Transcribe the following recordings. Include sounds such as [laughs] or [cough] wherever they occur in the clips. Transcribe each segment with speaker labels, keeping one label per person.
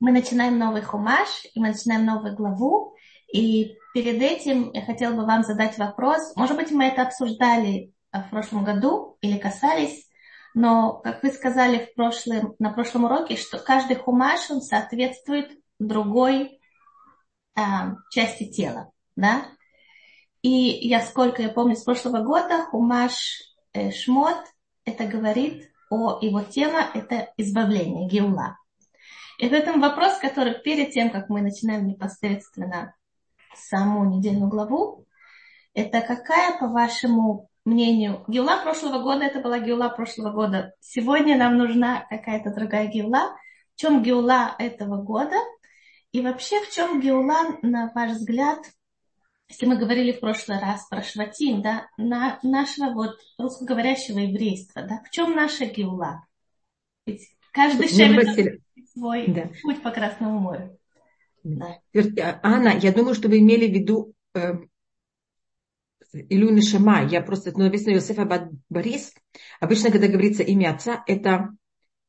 Speaker 1: мы начинаем новый хумаш, и мы начинаем новую главу. И перед этим я хотела бы вам задать вопрос. Может быть, мы это обсуждали в прошлом году или касались, но, как вы сказали в прошлом, на прошлом уроке, что каждый хумаш, он соответствует другой э, части тела. Да? И я, сколько я помню с прошлого года, хумаш э, шмот, это говорит о его тема, это избавление, геула. И в этом вопрос, который перед тем, как мы начинаем непосредственно саму недельную главу, это какая, по вашему мнению, геула прошлого года, это была геула прошлого года. Сегодня нам нужна какая-то другая геула. В чем геула этого года? И вообще, в чем геула, на ваш взгляд, если мы говорили в прошлый раз про шватим, да, на нашего вот русскоговорящего еврейства, да, в чем наша геула? Ведь каждый шевель свой да. путь по Красному морю.
Speaker 2: Да. Анна, я думаю, что вы имели в виду э, Илюны Шама. Я просто написано Йосефа Борис. Обычно, когда говорится имя отца, это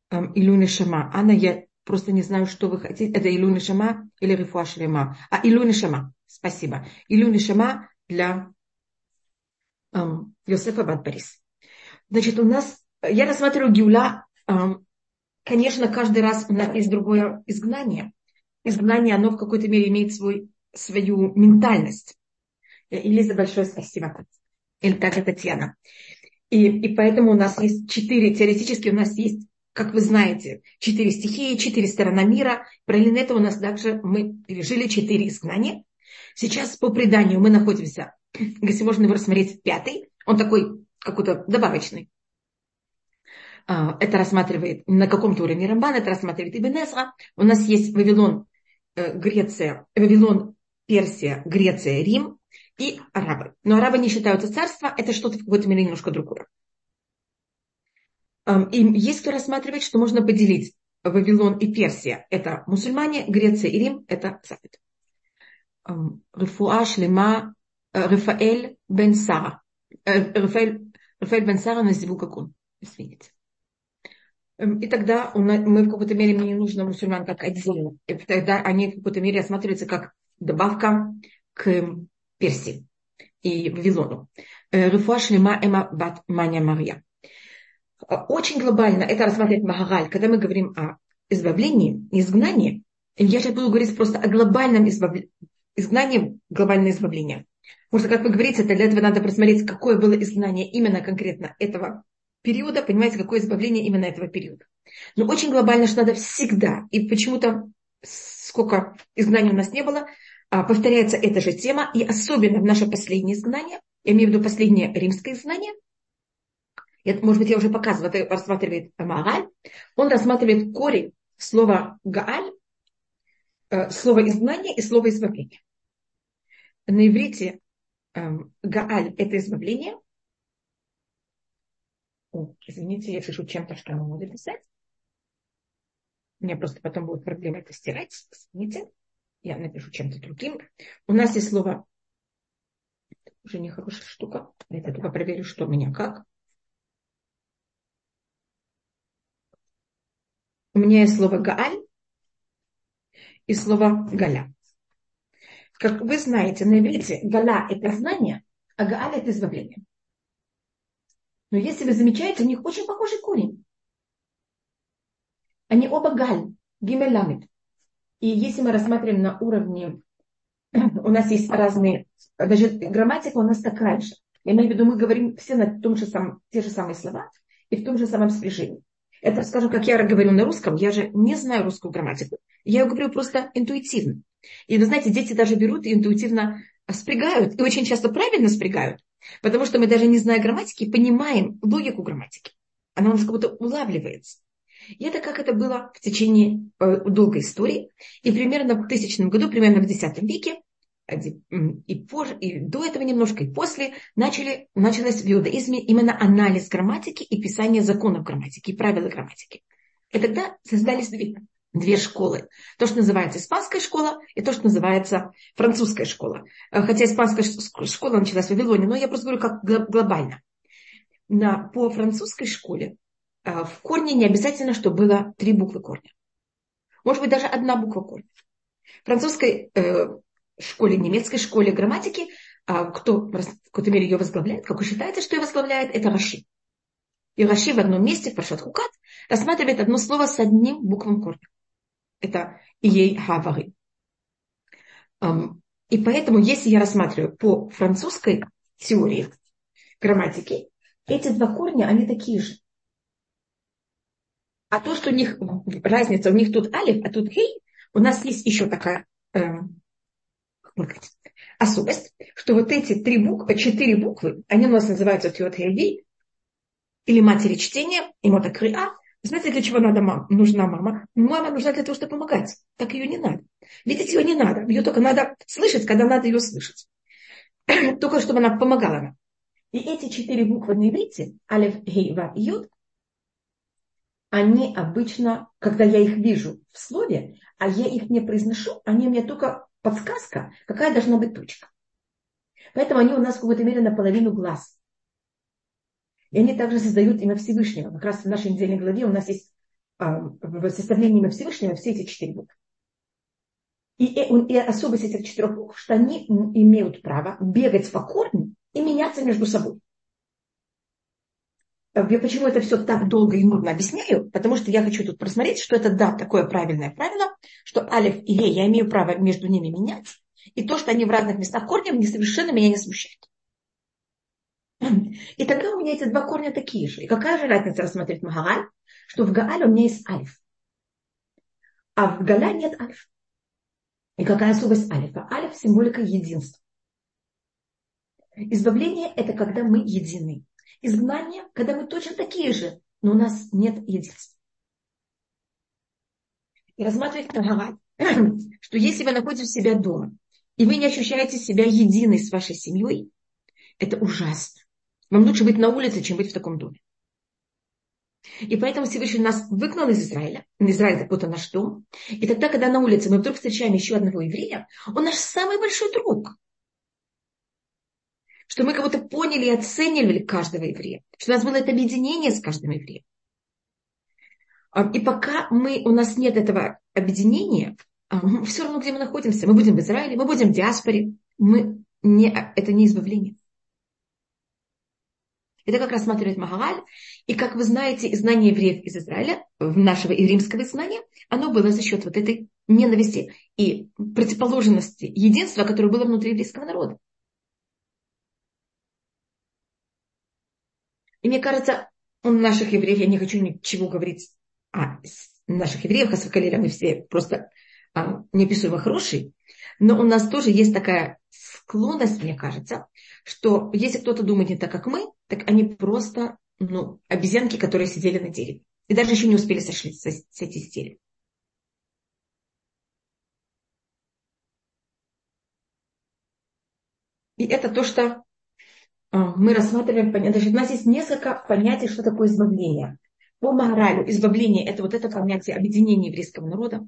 Speaker 2: э, Илюны Шама. Анна, я просто не знаю, что вы хотите. Это Илюны Шама или Рифуа Шлема. А, Илюны Шама. Спасибо. Илюны Шама для э, Йосефа Борис. Значит, у нас, я рассматриваю Гюля Конечно, каждый раз у нас есть другое изгнание. Изгнание, оно в какой-то мере имеет свой, свою ментальность. Элиза, большое спасибо. Или так это Татьяна. И, и поэтому у нас есть четыре, теоретически у нас есть, как вы знаете, четыре стихии, четыре стороны мира. Параллельно этого у нас также мы пережили четыре изгнания. Сейчас по преданию мы находимся, [clears throat] если можно его рассмотреть, пятый. Он такой какой-то добавочный. А, это рассматривает на каком-то уровне Рамбан, это рассматривает Ибн Эзра. У нас есть Вавилон, э, Греция, Вавилон, Персия, Греция, Рим и арабы. Но арабы не считаются царство, это что-то в какой-то мере немножко другое. И есть кто рассматривает, что можно поделить Вавилон и Персия. Это мусульмане, Греция и Рим – это Запад. Рифуа Шлема э, Рафаэль бен Сара. Э, Рафаэль, Рафаэль бен Сара на. Извините. Эм, и тогда мы в какой-то мере, мне не нужно мусульман как отдельно. И тогда они в какой-то мере рассматриваются как добавка к Персии и Вавилону. Э, Рифуа Шлема Эма Бат. Э, очень глобально это рассматривает Магараль. Когда мы говорим о избавлении, изгнании, я сейчас буду говорить просто о глобальном избавлении, изгнании, глобальное избавление. Потому что, как вы говорите, для этого надо просмотреть, какое было изгнание именно конкретно этого периода, понимаете, какое избавление именно этого периода. Но очень глобально, что надо всегда, и почему-то сколько изгнаний у нас не было, а, повторяется эта же тема, и особенно в наше последнее изгнание, я имею в виду последнее римское изгнание, это, может быть, я уже показывала, это рассматривает Магаль, он рассматривает корень слова Гааль, э, слово изгнание и слово избавление. На иврите эм, Гааль – это избавление, извините, я пишу чем-то, что не могу писать. Меня просто потом будет проблема это стирать. Извините. Я напишу чем-то другим. У нас есть слово уже нехорошая штука. Я только проверю, что у меня как. У меня есть слово гааль и слово галя. Как вы знаете, на иврите галя – это знание, а гааль – это избавление. Но если вы замечаете, у них очень похожий корень. Они оба галь, гимеламид. И если мы рассматриваем на уровне, [clears throat] у нас есть разные, даже грамматика у нас такая же. Я имею в виду, мы говорим все на том же самом, те же самые слова и в том же самом спряжении. Это, скажем, как я говорю на русском, я же не знаю русскую грамматику. Я говорю просто интуитивно. И вы знаете, дети даже берут и интуитивно спрягают, и очень часто правильно спрягают. Потому что мы даже не зная грамматики, понимаем логику грамматики. Она у нас как будто улавливается. И это как это было в течение э, долгой истории. И примерно в тысячном году, примерно в X веке, и, позже, и до этого немножко, и после, начали, началось в иудаизме именно анализ грамматики и писание законов грамматики, и правил грамматики. И тогда создались две две школы. То, что называется испанская школа, и то, что называется французская школа. Э, хотя испанская школа началась в Вавилоне, но я просто говорю как глобально. На, по французской школе э, в корне не обязательно, чтобы было три буквы корня. Может быть, даже одна буква корня. В французской э, школе, немецкой школе грамматики, а кто в какой-то мере ее возглавляет, как вы считаете, что ее возглавляет, это Раши. И Раши в одном месте, в Паршат Хукат, рассматривает одно слово с одним буквом корня. Это Ией Хавары. И поэтому, если я рассматриваю по французской теории грамматики, эти два корня, они такие же. А то, что у них разница, у них тут алиф, а тут хей, у нас есть еще такая э, особость, что вот эти три буквы, четыре буквы, они у нас называются хей или матери чтения, и мотокриа. Знаете, для чего надо мама? нужна мама? Мама нужна для того, чтобы помогать. Так ее не надо. Видеть ее не надо. Ее только надо слышать, когда надо ее слышать. [clears throat] только чтобы она помогала нам. И эти четыре буквы на иврите, алиф, гей, ва, юд, они обычно, когда я их вижу в слове, а я их не произношу, они мне только подсказка, какая должна быть точка. Поэтому они у нас в какой-то мере наполовину глаз. И они также создают имя Всевышнего. Как раз в нашей недельной главе у нас есть а, в составлении имя Всевышнего все эти четыре буквы. И, и, и особость этих четырех букв, что они имеют право бегать по корню и меняться между собой. Я почему это все так долго и нудно объясняю? Потому что я хочу тут просмотреть, что это да, такое правильное правило, что алиф и е, я имею право между ними менять, и то, что они в разных местах корнем, не совершенно меня не смущает. И тогда у меня эти два корня такие же. И какая же разница рассмотреть Магааль, что в Гаале у меня есть алиф, а в Галя нет алиф. И какая особость алифа? Алиф – символика единства. Избавление – это когда мы едины. Изгнание – когда мы точно такие же, но у нас нет единства. И рассматривать Магааль, [clears throat] что если вы находитесь у себя дома, и вы не ощущаете себя единой с вашей семьей, это ужасно. Вам лучше быть на улице, чем быть в таком доме. И поэтому Всевышний нас выгнал из Израиля. Израиль это наш дом. И тогда, когда на улице мы вдруг встречаем еще одного еврея, он наш самый большой друг. Что мы кого-то поняли и оценивали каждого еврея. Что у нас было это объединение с каждым евреем. А, и пока мы, у нас нет этого объединения, а, все равно, где мы находимся, мы будем в Израиле, мы будем в диаспоре, мы не, это не избавление. Это как рассматривает Магааль. И как вы знаете, знание евреев из Израиля, нашего римского знания, оно было за счет вот этой ненависти и противоположности единства, которое было внутри еврейского народа. И мне кажется, у наших евреев, я не хочу ничего говорить о наших евреев, Хасвакалеля, мы все просто а, неописуемо хорошие, но у нас тоже есть такая склонность, мне кажется, что если кто-то думает не так, как мы, так они просто ну, обезьянки, которые сидели на дереве. И даже еще не успели сошли с, с деревьев. И это то, что а, мы рассматриваем. Даже у нас есть несколько понятий, что такое избавление. По Магаралю избавление – это вот это понятие объединения еврейского народа.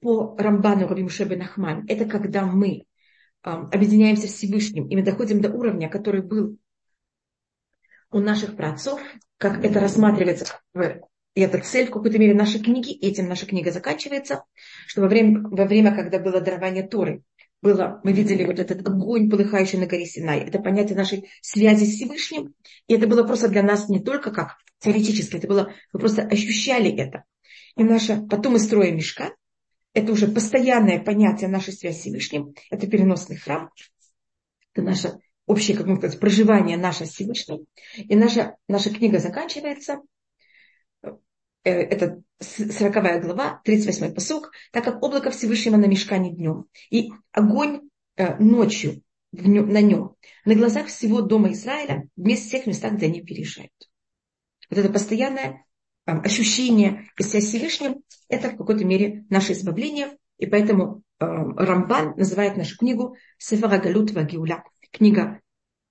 Speaker 2: По Рамбану Рабимше Нахман – это когда мы объединяемся с Всевышним, и мы доходим до уровня, который был у наших праотцов, как это рассматривается и это цель в какой-то мере нашей книги, этим наша книга заканчивается, что во время, во время когда было дарование Торы, было, мы видели вот этот огонь, полыхающий на горе Синай. Это понятие нашей связи с Всевышним. И это было просто для нас не только как теоретически, это было, мы просто ощущали это. И наша, потом мы строим мешка, это уже постоянное понятие нашей связи с Всевышним, это переносный храм, это наше общее, как можно сказать, проживание наше с Всевышним. И наша, наша книга заканчивается, э, это 40 глава, 38 посок, так как облако Всевышнего на мешкане днем, и огонь э, ночью на нем, на глазах всего дома Израиля, вместе всех местах, где они переезжают. Вот это постоянное ощущение и связь с Всевышним, это в какой-то мере наше избавление. И поэтому э, Рамбан называет нашу книгу Сефара Галут Вагиуля. Книга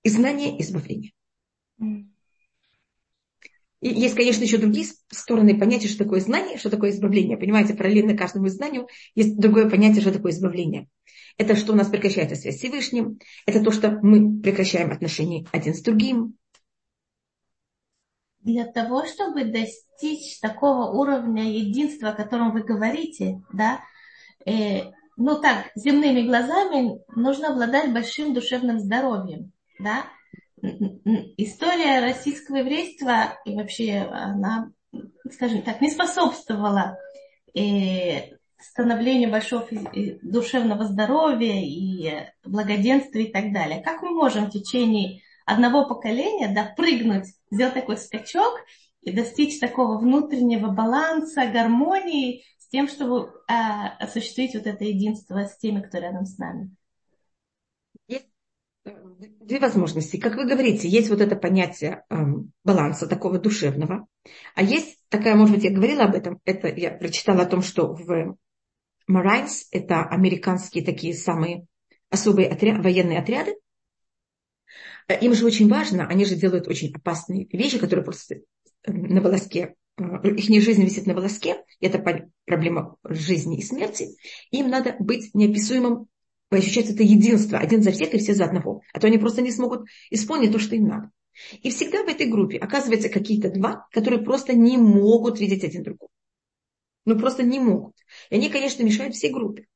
Speaker 2: изгнания и избавления. И есть, конечно, еще другие стороны понятия, что такое знание, что такое избавление. Понимаете, параллельно каждому знанию есть другое понятие, что такое избавление. Это что у нас прекращается связь с Всевышним, это то, что мы прекращаем отношения один с другим,
Speaker 1: для того, чтобы достичь такого уровня единства, о котором вы говорите, да, э, ну так, земными глазами нужно обладать большим душевным здоровьем, да. История российского еврейства и вообще она, скажем так, не способствовала э, становлению большого душевного здоровья и благоденствия и так далее. Как мы можем в течение одного поколения да, прыгнуть, сделать такой скачок и достичь такого внутреннего баланса, гармонии с тем, чтобы э, осуществить вот это единство с теми, кто рядом с нами?
Speaker 2: Есть э, две возможности. Как вы говорите, есть вот это понятие э, баланса такого душевного, а есть такая, может быть, я говорила об этом, это я прочитала о том, что в Marines, это американские такие самые особые отряд, военные отряды, им же очень важно, они же делают очень опасные вещи, которые просто э, на волоске, э, их жизнь висит на волоске, это проблема жизни и смерти, им надо быть неописуемым, ощущать это единство, один за всех и все за одного, а то они просто не смогут исполнить то, что им надо. И всегда в этой группе оказывается какие-то два, которые просто не могут видеть один другого. Ну просто не могут. И они, конечно, мешают всей группе.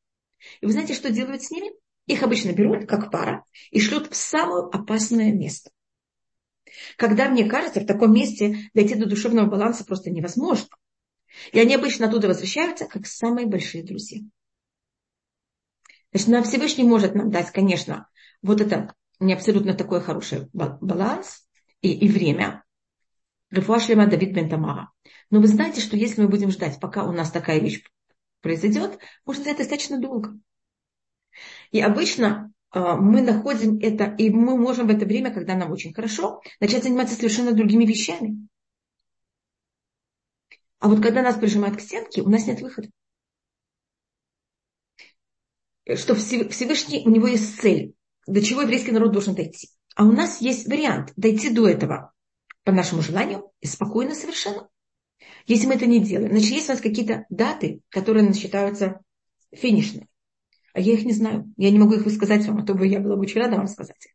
Speaker 2: И вы знаете, что делают с ними? Их обычно берут как пара и шлют в самое опасное место. Когда, мне кажется, в таком месте дойти до душевного баланса просто невозможно. И они обычно оттуда возвращаются как самые большие друзья. Значит, нам Всевышний может нам дать, конечно, вот это не абсолютно такой хороший баланс и, и время. Рефуашлема Давид Бентамара. Но вы знаете, что если мы будем ждать, пока у нас такая вещь произойдет, может это достаточно долго. И обычно а, мы находим это, и мы можем в это время, когда нам очень хорошо, начать заниматься совершенно другими вещами. А вот когда нас прижимают к стенке, у нас нет выхода. Что Всевышний, у него есть цель, до чего еврейский народ должен дойти. А у нас есть вариант дойти до этого по нашему желанию и спокойно совершенно. Если мы это не делаем, значит, есть у нас какие-то даты, которые считаются финишными. А я их не знаю. Я не могу их высказать вам, а то бы я была бы очень рада вам сказать.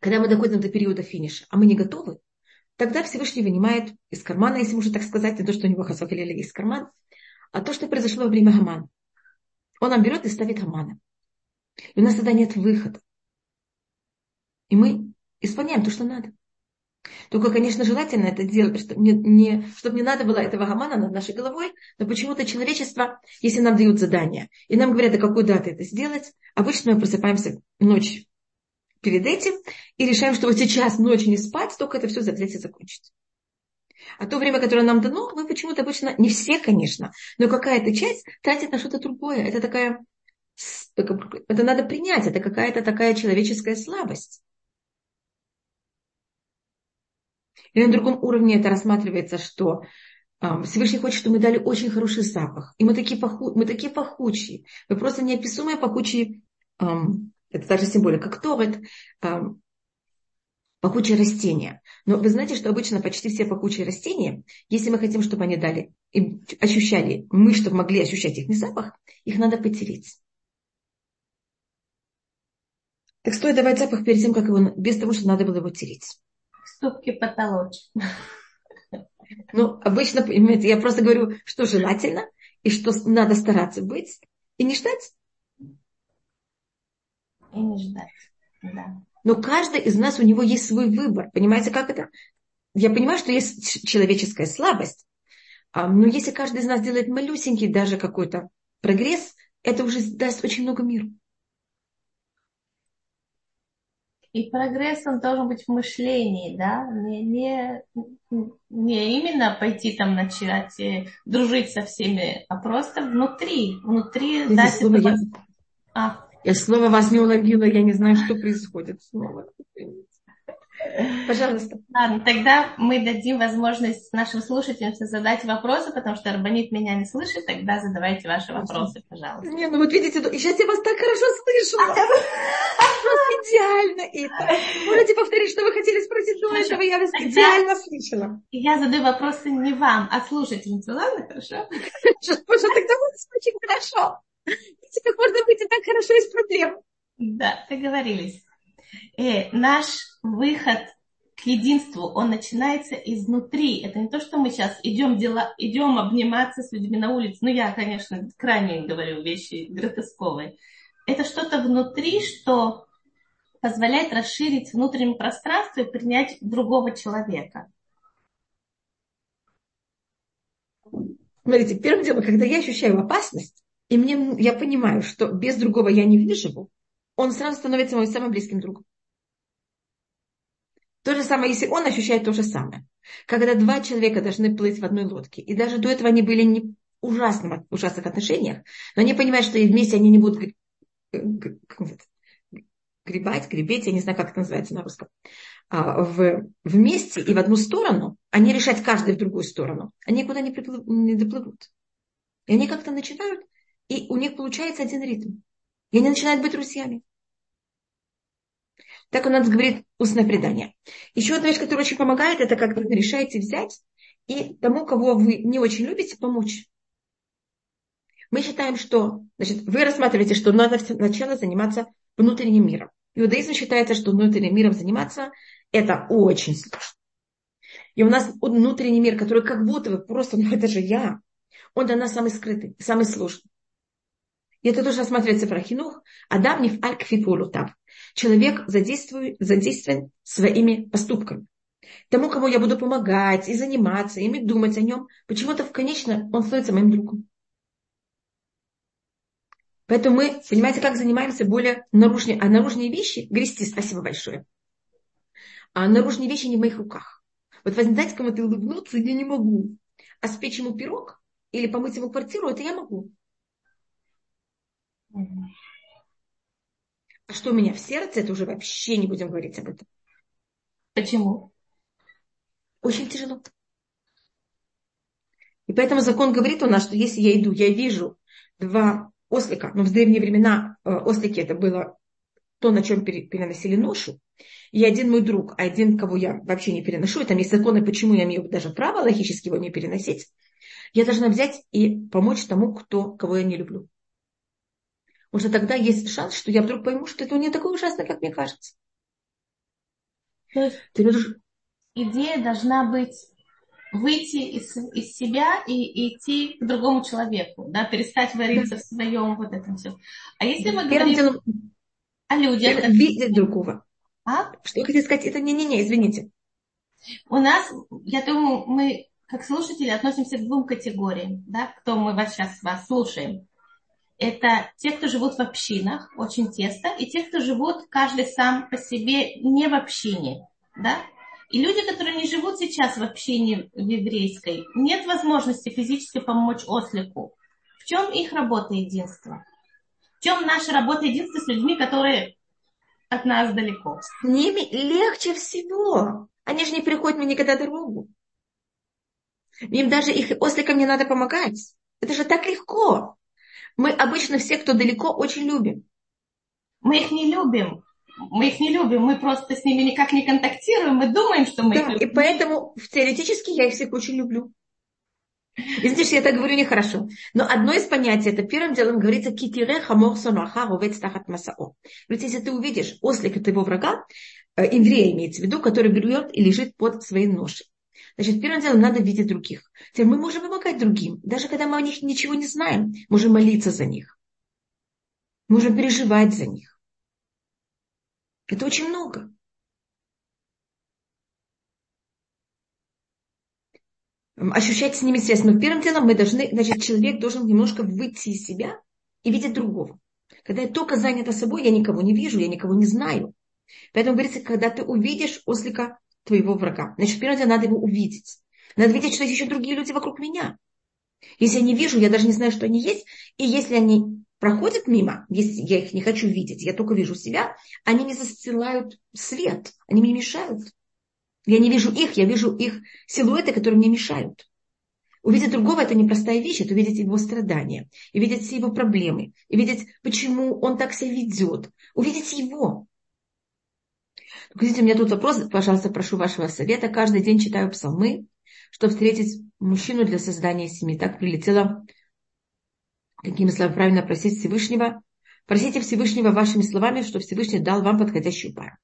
Speaker 2: Когда мы доходим до периода финиша, а мы не готовы, тогда Всевышний вынимает из кармана, если можно так сказать, не то, что у него Хасафалиля есть карман, а то, что произошло во время Хамана. Он нам берет и ставит Хамана. И у нас тогда нет выхода. И мы исполняем то, что надо. Только, конечно, желательно это делать, чтобы не, не, чтобы не надо было этого гамана над нашей головой, но почему-то человечество, если нам дают задание, и нам говорят, до какой даты это сделать, обычно мы просыпаемся ночь перед этим и решаем, что вот сейчас ночью не спать, только это все взять и закончить. А то время, которое нам дано, мы почему-то обычно, не все, конечно, но какая-то часть тратит на что-то другое. Это такая, это надо принять, это какая-то такая человеческая слабость. И на другом уровне это рассматривается, что Всевышний хочет, чтобы мы дали очень хороший запах. И мы такие, паху, мы такие пахучие. Мы просто неописуемые пахучие, это даже символика, как торет, пахучие растения. Но вы знаете, что обычно почти все пахучие растения, если мы хотим, чтобы они дали, и ощущали, мы, чтобы могли ощущать их не запах, их надо потереть. Так стоит давать запах перед тем, как его, без того, что надо было его тереть
Speaker 1: ступки потолочь. [laughs]
Speaker 2: Ну, обычно, понимаете, я просто говорю, что желательно, и что надо стараться быть, и не ждать.
Speaker 1: И не ждать, да.
Speaker 2: Но каждый из нас, у него есть свой выбор. Понимаете, как это? Я понимаю, что есть человеческая слабость, а, но если каждый из нас делает малюсенький даже какой-то прогресс, это уже даст очень много миру.
Speaker 1: И прогресс, он должен быть в мышлении, да, не, не, не именно пойти там начать э, дружить со всеми, а просто внутри, внутри
Speaker 2: дать слово это... Я... А. я слово вас не уловила, я не знаю, что происходит снова.
Speaker 1: Пожалуйста. Ладно, тогда мы дадим возможность нашим слушателям задать вопросы, потому что Арбанит меня не слышит, тогда задавайте ваши вопросы, пожалуйста.
Speaker 2: Не, ну вот видите, сейчас я вас так хорошо слышу. Просто идеально это. Можете повторить, что вы хотели спросить до этого, я вас идеально слышала.
Speaker 1: Я задаю вопросы не вам, а слушательнице, ладно, хорошо?
Speaker 2: Боже, тогда будет очень хорошо. Как можно быть и так хорошо из проблем.
Speaker 1: Да, договорились. Э, наш выход к единству, он начинается изнутри. Это не то, что мы сейчас идем, дела, идем обниматься с людьми на улице. Ну, я, конечно, крайне говорю вещи гротесковые. Это что-то внутри, что позволяет расширить внутреннее пространство и принять другого человека.
Speaker 2: Смотрите, первым делом, когда я ощущаю опасность, и мне, я понимаю, что без другого я не выживу, он сразу становится моим самым близким другом. То же самое, если он ощущает то же самое. Когда два человека должны плыть в одной лодке, и даже до этого они были не ужасным, ужасных отношениях, но они понимают, что вместе они не будут гребать, гребеть, я не знаю, как это называется на русском, а, в, вместе и в одну сторону, не решать каждый в другую сторону, они никуда не, приплыв, не доплывут. И они как-то начинают, и у них получается один ритм. И они начинают быть друзьями. Так у нас говорит устное предание. Еще одна вещь, которая очень помогает, это когда вы решаете взять и тому, кого вы не очень любите, помочь. Мы считаем, что значит, вы рассматриваете, что надо сначала заниматься внутренним миром. Иудаизм считается, что внутренним миром заниматься это очень сложно. И у нас внутренний мир, который как будто бы просто, ну это же я, он для нас самый скрытый, самый сложный. И это тоже рассматривается в Рахинух. Адам не в аль Человек задействован своими поступками. Тому, кому я буду помогать и заниматься, и думать о нем, почему-то в конечно он становится моим другом. Поэтому мы, понимаете, как занимаемся более наружными, а наружные вещи, грести, спасибо большое. А наружные вещи не в моих руках. Вот вы знаете, кому-то улыбнуться я не могу. А спечь ему пирог или помыть ему квартиру, это я могу. А что у меня в сердце, это уже вообще не будем говорить об этом.
Speaker 1: Почему?
Speaker 2: Очень тяжело. И поэтому закон говорит у нас, что если я иду, я вижу два ослика, но в древние времена э, ослики это было то, на чем переносили ношу. И один мой друг, а один, кого я вообще не переношу, и там есть законы, почему я имею даже право логически его не переносить, я должна взять и помочь тому, кто, кого я не люблю. Потому что тогда есть шанс, что я вдруг пойму, что это не такое ужасное, как мне кажется.
Speaker 1: То есть Ты можешь... идея должна быть выйти из, из себя и, идти к другому человеку, да, перестать вариться да. в своем вот этом все. А если мы Первым говорим делом... о людях...
Speaker 2: Видеть другого. А? Что я хотела сказать? Это не-не-не, извините.
Speaker 1: У нас, я думаю, мы как слушатели относимся к двум категориям, да, кто мы вас сейчас вас слушаем это те, кто живут в общинах, очень тесно, и те, кто живут каждый сам по себе не в общине. Да? И люди, которые не живут сейчас в общине еврейской, нет возможности физически помочь ослику. В чем их работа единства? В чем наша работа единства с людьми, которые от нас далеко?
Speaker 2: С ними легче всего. Они же не переходят мне никогда дорогу. Им даже их осликам не надо помогать. Это же так легко. Мы обычно все, кто далеко, очень любим.
Speaker 1: Мы их не любим. Мы их не любим, мы просто с ними никак не контактируем, мы думаем, что мы
Speaker 2: да,
Speaker 1: их любим.
Speaker 2: И поэтому теоретически я их всех очень люблю. Извините, что я так говорю нехорошо. Но одно из понятий, это первым делом говорится китире хамор сонаха ровец тахат масао. Ведь если ты увидишь ослика твоего врага, э, еврея имеется в виду, который берет и лежит под своей ношей. Значит, первым делом надо видеть других. Теперь мы можем помогать другим. Даже когда мы о них ничего не знаем, можем молиться за них. Можем переживать за них. Это очень много. Ощущать с ними связь. Но первым делом мы должны, значит, человек должен немножко выйти из себя и видеть другого. Когда я только занята собой, я никого не вижу, я никого не знаю. Поэтому говорится, когда ты увидишь ослика твоего врага. Значит, прежде надо его увидеть. Надо видеть, что есть еще другие люди вокруг меня. Если я не вижу, я даже не знаю, что они есть. И если они проходят мимо, если я их не хочу видеть, я только вижу себя, они не застилают свет, они мне мешают. Я не вижу их, я вижу их силуэты, которые мне мешают. Увидеть другого – это непростая вещь, это увидеть его страдания, и видеть все его проблемы, и видеть, почему он так себя ведет, увидеть его. Видите, у меня тут вопрос, пожалуйста, прошу вашего совета. Каждый день читаю псалмы, чтобы встретить мужчину для создания семьи. Так прилетело, какими словами правильно просить Всевышнего. Просите Всевышнего вашими словами, что Всевышний дал вам подходящую пару.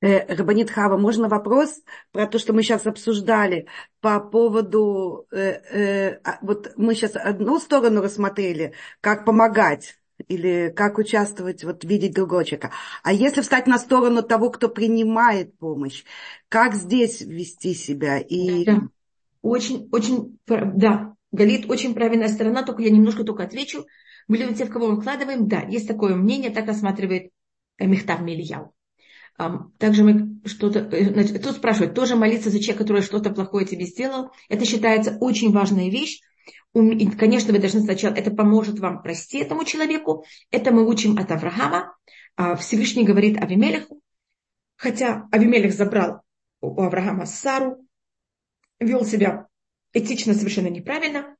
Speaker 3: Э, Рабанит Хава, можно вопрос про то, что мы сейчас обсуждали по поводу, э, э, а, вот мы сейчас одну сторону рассмотрели, как помогать или как участвовать, вот видеть другого человека. А если встать на сторону того, кто принимает помощь, как здесь вести себя? И...
Speaker 2: Да. Очень, очень, да, Галит очень правильная сторона, только я немножко только отвечу. Мы любим тех, кого мы вкладываем. Да, есть такое мнение, так рассматривает Мехтав Мильяу. Также мы что-то... Э, значит, тут спрашивают, тоже молиться за человека, который что-то плохое тебе сделал. Это считается очень важная вещь. И, конечно, вы должны сначала, это поможет вам простить этому человеку. Это мы учим от Авраама. А Всевышний говорит Авимелеху, хотя Авимелех забрал у Авраама Сару, вел себя этично совершенно неправильно.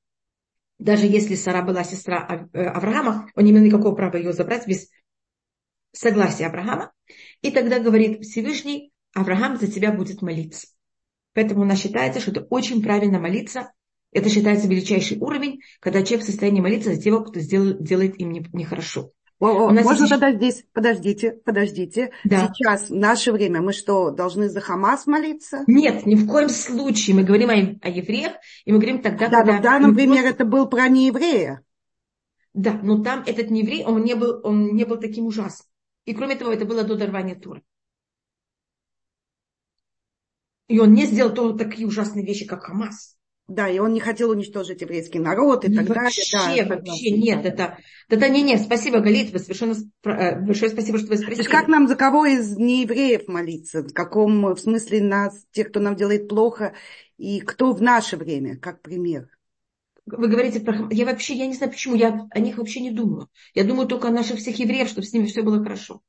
Speaker 2: Даже если Сара была сестра э, Авраама, он не имел никакого права ее забрать без согласия Авраама. И тогда говорит Всевышний, Авраам за тебя будет молиться. Поэтому у нас считается, что это очень правильно молиться. Это считается величайший уровень, когда человек в состоянии молиться за того, кто сделал, делает им нехорошо. Не
Speaker 3: о, о, можно тогда здесь, подождите, подождите. Да. Сейчас, в наше время, мы что, должны за Хамас молиться?
Speaker 2: Нет, ни в коем случае. Мы говорим о, о евреях, и мы говорим тогда,
Speaker 3: да,
Speaker 2: когда...
Speaker 3: Да, примере просто... это был про нееврея.
Speaker 2: Да, но там этот нееврей, он не был, он не был таким ужасным. И кроме того, это было до дарвания Тура. И он не сделал то, такие ужасные вещи, как Хамас.
Speaker 3: Да, и он не хотел уничтожить еврейский народ и
Speaker 2: не,
Speaker 3: так
Speaker 2: вообще,
Speaker 3: далее.
Speaker 2: Да, вообще нет, это, это не, не, спасибо, Галит, вы совершенно, э, большое спасибо, что вы спросили. То есть
Speaker 3: как нам за кого из неевреев молиться? В каком, в смысле, нас, тех, кто нам делает плохо, и кто в наше время, как пример?
Speaker 2: Вы говорите про... Я вообще, я не знаю, почему, я о них вообще не думаю. Я думаю только о наших всех евреев, чтобы с ними все было хорошо.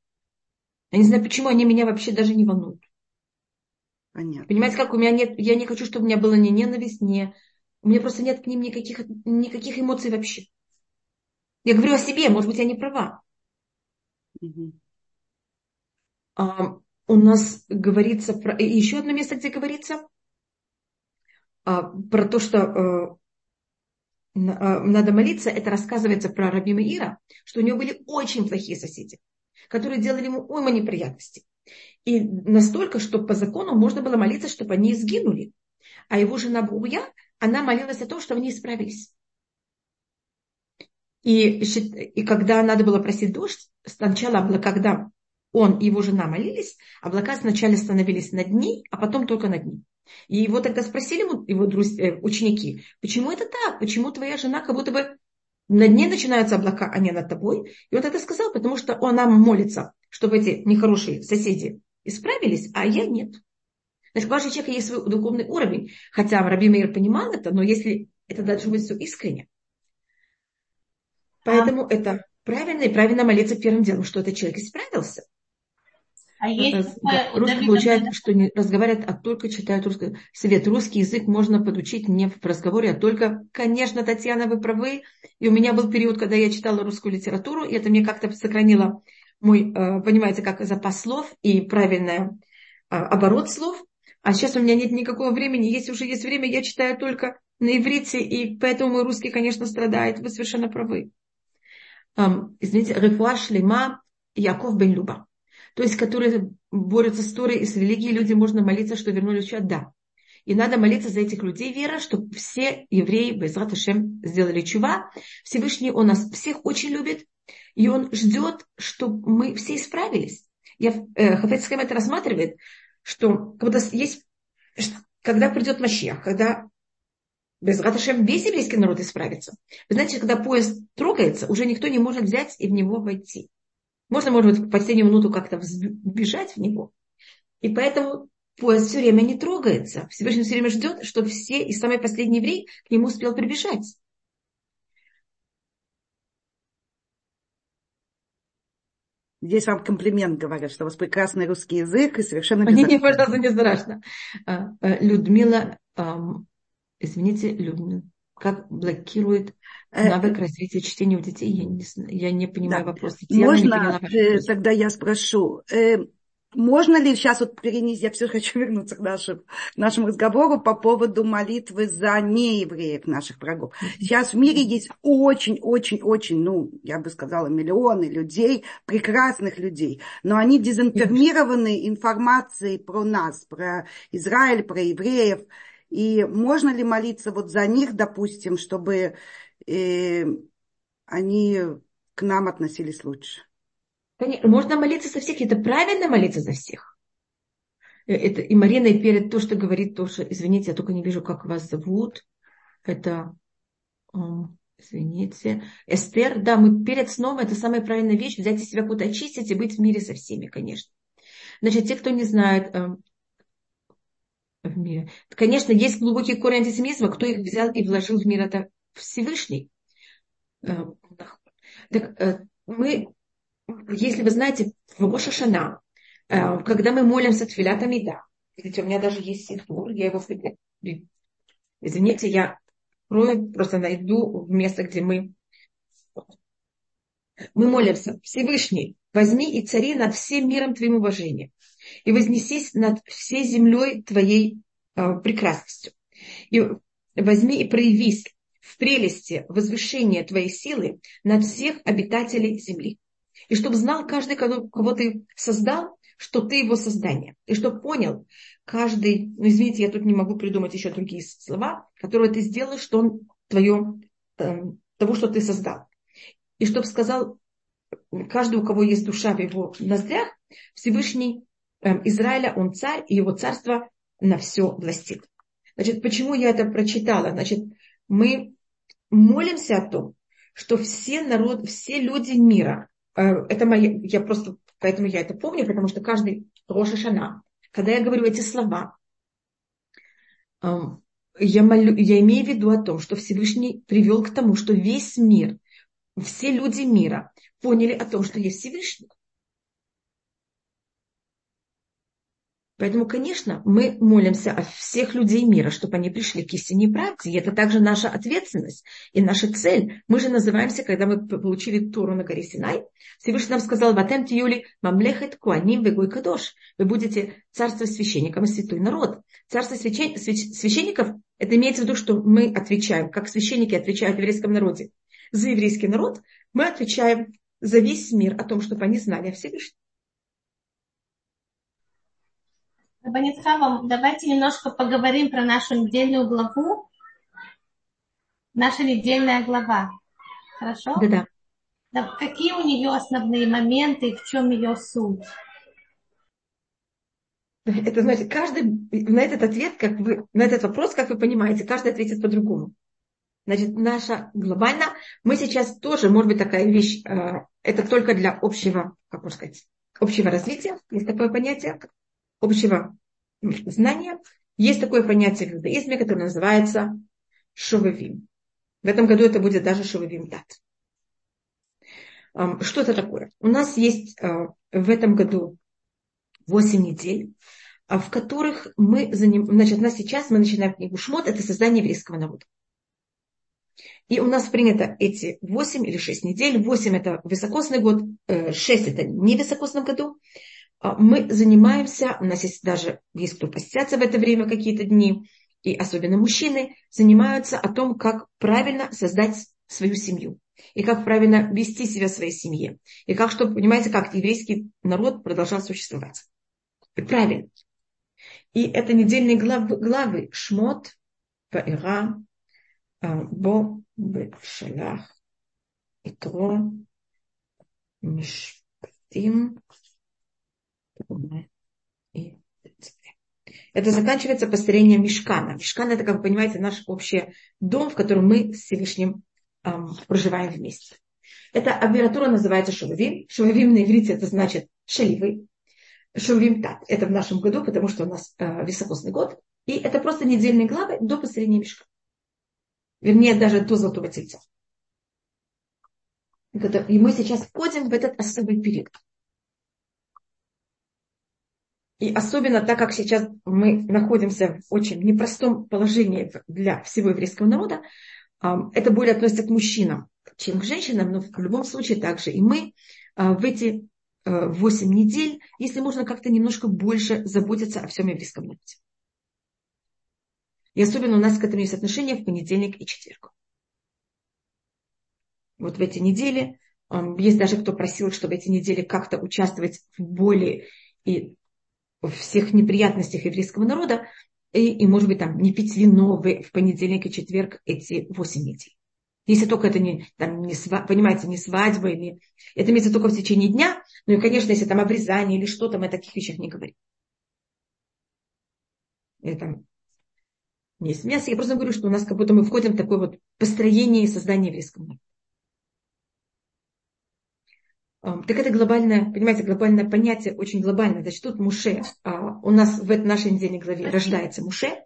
Speaker 2: Я не знаю, почему они меня вообще даже не волнуют.
Speaker 3: Понятно.
Speaker 2: Понимаете, как у меня нет, я не хочу, чтобы у меня была ни ненависть, ни, у меня просто нет к ним никаких, никаких эмоций вообще. Я говорю о себе, может быть, я не права.
Speaker 3: Угу.
Speaker 2: А, у нас говорится про... И еще одно место, где говорится а, про то, что а, надо молиться, это рассказывается про Раби Ира, что у него были очень плохие соседи, которые делали ему уйма неприятностей. И настолько, что по закону можно было молиться, чтобы они сгинули. А его жена Буя, она молилась о том, чтобы они исправились. И, и когда надо было просить дождь, сначала когда он и его жена молились, облака сначала становились над ней, а потом только над ним. И его тогда спросили его друзья, э, ученики, почему это так? Почему твоя жена как будто бы над ней начинаются облака, а не над тобой? И он это сказал, потому что она молится, чтобы эти нехорошие соседи исправились, а я нет. Значит, у каждого человека есть свой духовный уровень. Хотя Раби Мейр понимал это, но если это должно быть все искренне. Поэтому а... это правильно и правильно молиться первым делом, что этот человек исправился. А есть да, русский получает, что не разговаривают, а только читают русский. Совет, русский язык можно подучить не в разговоре, а только, конечно, Татьяна, вы правы. И у меня был период, когда я читала русскую литературу, и это мне как-то сохранило мой, э, понимаете, как запас слов и правильный э, оборот слов. А сейчас у меня нет никакого времени. Если уже есть время, я читаю только на иврите, и поэтому мой русский, конечно, страдает. Вы совершенно правы. Извините, Рефуа Шлема Яков Бен Люба то есть которые борются с Торой и с религией, люди можно молиться, что вернули чат, да. И надо молиться за этих людей, Вера, чтобы все евреи, Безрат Ашем, сделали чува. Всевышний, Он нас всех очень любит, и Он ждет, чтобы мы все исправились. Я, э, Хафецкая это рассматривает, что когда есть, когда придет Машех, когда без Раташем весь еврейский народ исправится. Вы знаете, когда поезд трогается, уже никто не может взять и в него войти. Можно, может быть, в последнюю минуту как-то вбежать в него. И поэтому поезд все время не трогается. Всевышний все время ждет, что все, и самый последний еврей к нему успел прибежать.
Speaker 3: Здесь вам комплимент говорят, что у вас прекрасный русский язык и совершенно
Speaker 2: Мне не, пожалуйста, не страшно. А, а, Людмила, извините, Людмила, как блокирует Э, навык развития чтения у детей, я не, я не понимаю да. вопрос.
Speaker 3: Можно, не поняла, э, тогда я спрошу. Можно ли сейчас вот перенести, я все хочу [laughs] вернуться к нашим, к нашему разговору по поводу молитвы за неевреев, наших врагов. Сейчас в мире есть очень-очень-очень, ну, я бы сказала, миллионы людей, прекрасных людей, но они дезинформированы информацией про нас, про Израиль, про евреев. И можно ли молиться вот за них, допустим, чтобы э, они к нам относились лучше?
Speaker 2: Можно молиться за всех, это правильно молиться за всех. Э, это, и Марина и перед то, что говорит, то, что, извините, я только не вижу, как вас зовут. Это, извините, Эстер, да, мы перед сном, это самая правильная вещь, взять из себя куда очистить и быть в мире со всеми, конечно. Значит, те, кто не знает, эм, в мире. Конечно, есть глубокий корень антисемизма, кто их взял и вложил в мир, это Всевышний. Э, так э, мы если вы знаете, в Рошашана, э, когда мы молимся Тфилят Амида, видите, у меня даже есть сифур, я его Извините, я просто найду место, где мы мы молимся, Всевышний, возьми и цари над всем миром твоим уважением, и вознесись над всей землей твоей э, прекрасностью. И возьми и проявись в прелести возвышения твоей силы над всех обитателей земли. И чтобы знал каждый, кого ты создал, что ты его создание. И чтобы понял каждый, ну извините, я тут не могу придумать еще другие слова, которые ты сделаешь, что он твое, эм, того, что ты создал. И чтобы сказал каждый, у кого есть душа в его ноздрях, Всевышний эм, Израиля, он царь, и его царство на все властит. Значит, почему я это прочитала? Значит, мы молимся о том, что все народ, все люди мира, это моя, я просто, поэтому я это помню, потому что каждый Роша Шана, когда я говорю эти слова, эм, я, молю, я имею в виду о том, что Всевышний привел к тому, что весь мир, все люди мира поняли о том, что есть Всевышний. Поэтому, конечно, мы молимся о всех людей мира, чтобы они пришли к истине и правде. И это также наша ответственность и наша цель. Мы же называемся, когда мы получили Туру на горе Синай, Всевышний нам сказал, «Ватем тиюли мамлехет куаним вегой кадош». Вы будете царство священником и святой народ. Царство священ... священников, это имеется в виду, что мы отвечаем, как священники отвечают в еврейском народе. За еврейский народ мы отвечаем за весь мир о том, чтобы они знали о Всевышнем.
Speaker 1: Баницхавам, давайте немножко поговорим про нашу недельную главу. Наша недельная глава. Хорошо?
Speaker 2: Да, да.
Speaker 1: да какие у нее основные моменты и в чем ее суть?
Speaker 2: Это, знаете, каждый на этот ответ, как вы, на этот вопрос, как вы понимаете, каждый ответит по-другому. Значит, наша глобально, мы сейчас тоже, может быть, такая вещь, э, это только для общего, как можно сказать, общего развития, есть такое понятие, общего знания, есть такое понятие в иудаизме, которое называется шовавим. В этом году это будет даже шовавим дат. Что это такое? У нас есть а, в этом году 8 недель, а, в которых мы заним... значит, у нас сейчас мы начинаем книгу Шмот, это создание еврейского народа. И у нас принято эти 8 или 6 недель. 8 это высокосный год, 6 э, это не высокосном году. А, мы занимаемся, у нас есть даже, есть кто постятся в это время какие-то дни, и особенно мужчины, занимаются о том, как правильно создать свою семью. И как правильно вести себя в своей семье. И как, чтобы, понимаете, как еврейский народ продолжал существовать. И правильно. И это недельные главы, главы Шмот, Ваира, а, Бо, Шалах, Итро, Мишпатим, это заканчивается построением мешкана. Мешкан это, как вы понимаете, наш общий дом, в котором мы с Всевышним эм, проживаем вместе. Эта аббиатура называется шувавим. Шувавим на иврите это значит шаливый. Шувавим тат. Это в нашем году, потому что у нас э, високосный год. И это просто недельные главы до построения мешка. Вернее, даже до золотого тельца. И мы сейчас входим в этот особый период. И особенно так как сейчас мы находимся в очень непростом положении для всего еврейского народа, это более относится к мужчинам, чем к женщинам, но в любом случае также и мы а, в эти 8 недель, если можно как-то немножко больше заботиться о всем еврейском народе. И особенно у нас к этому есть отношение в понедельник и четверг. Вот в эти недели, есть даже кто просил, чтобы эти недели как-то участвовать в боли и всех неприятностях еврейского народа, и, и может быть, там, не пить вино в, понедельник и четверг эти 8 недель. Если только это не, там, не понимаете, не свадьба, или это имеется только в течение дня. Ну и, конечно, если там обрезание или что-то, мы о таких вещах не говорим. Это не мясо. Я просто говорю, что у нас как будто мы входим в такое вот построение и создание еврейского народа. Так это глобальное, понимаете, глобальное понятие, очень глобальное. Значит, тут Муше, а, у нас в нашей недельной главе рождается Муше,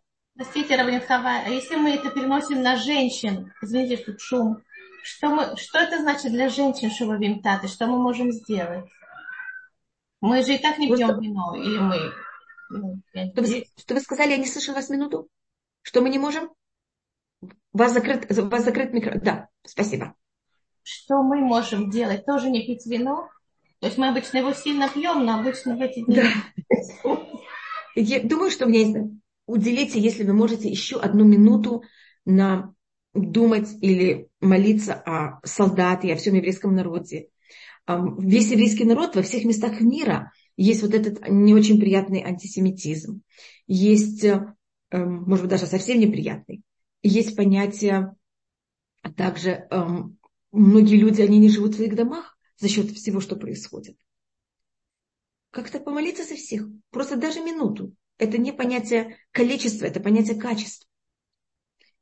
Speaker 1: Простите, Равнитхава, а если мы это переносим на женщин, извините, тут шум, что, мы, что это значит для женщин шубавим таты? Что мы можем сделать? Мы же и так не Просто... пьем вино, или мы...
Speaker 2: Что, вы, что вы сказали, я не слышала вас минуту? Что мы не можем? У вас закрыт, у вас закрыт микро... Да, спасибо.
Speaker 1: Что мы можем делать? Тоже не пить вино? То есть мы обычно его сильно пьем, но обычно в эти дни...
Speaker 2: Да. [laughs] Я думаю, что у меня есть уделите, если вы можете, еще одну минуту на думать или молиться о солдате, и о всем еврейском народе. Весь еврейский народ во всех местах мира есть вот этот не очень приятный антисемитизм. Есть, э, эм, может быть, даже совсем неприятный. Есть понятие, а также эм, многие люди, они не живут в своих домах за счет всего, что происходит. Как-то помолиться за всех. Просто даже минуту это не понятие количества, это понятие качества.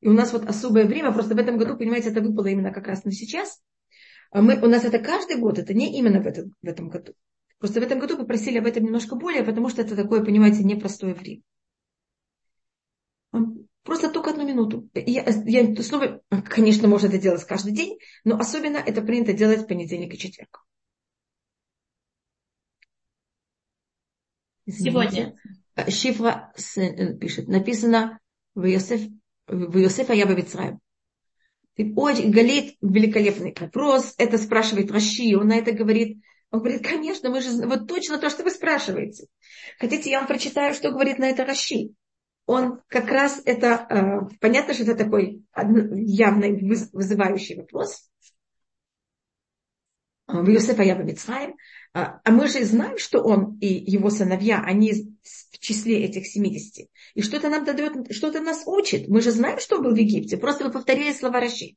Speaker 2: И у нас вот особое время, просто в этом году, понимаете, это выпало именно как раз на сейчас. А мы, у нас это каждый год, это не именно в этом, в этом году. Просто в этом году попросили об этом немножко более, потому что это такое, понимаете, непростое время. Просто только одну минуту. Я, я снова, конечно, можно это делать каждый день, но особенно это принято делать в понедельник и четверг.
Speaker 1: Сегодня.
Speaker 2: Шифра э, пишет, написано в Иосиф, в Иосифа я Бавицраем. Очень Галит великолепный вопрос. Это спрашивает Раши. Он на это говорит. Он говорит, конечно, мы же вот точно то, что вы спрашиваете. Хотите, я вам прочитаю, что говорит на это Раши. Он как раз это, э, понятно, что это такой явно вызывающий вопрос. В Иосифа я Мицраем. А, мы же знаем, что он и его сыновья, они в числе этих 70. И что это нам дает, что это нас учит. Мы же знаем, что он был в Египте. Просто вы повторили слова Раши.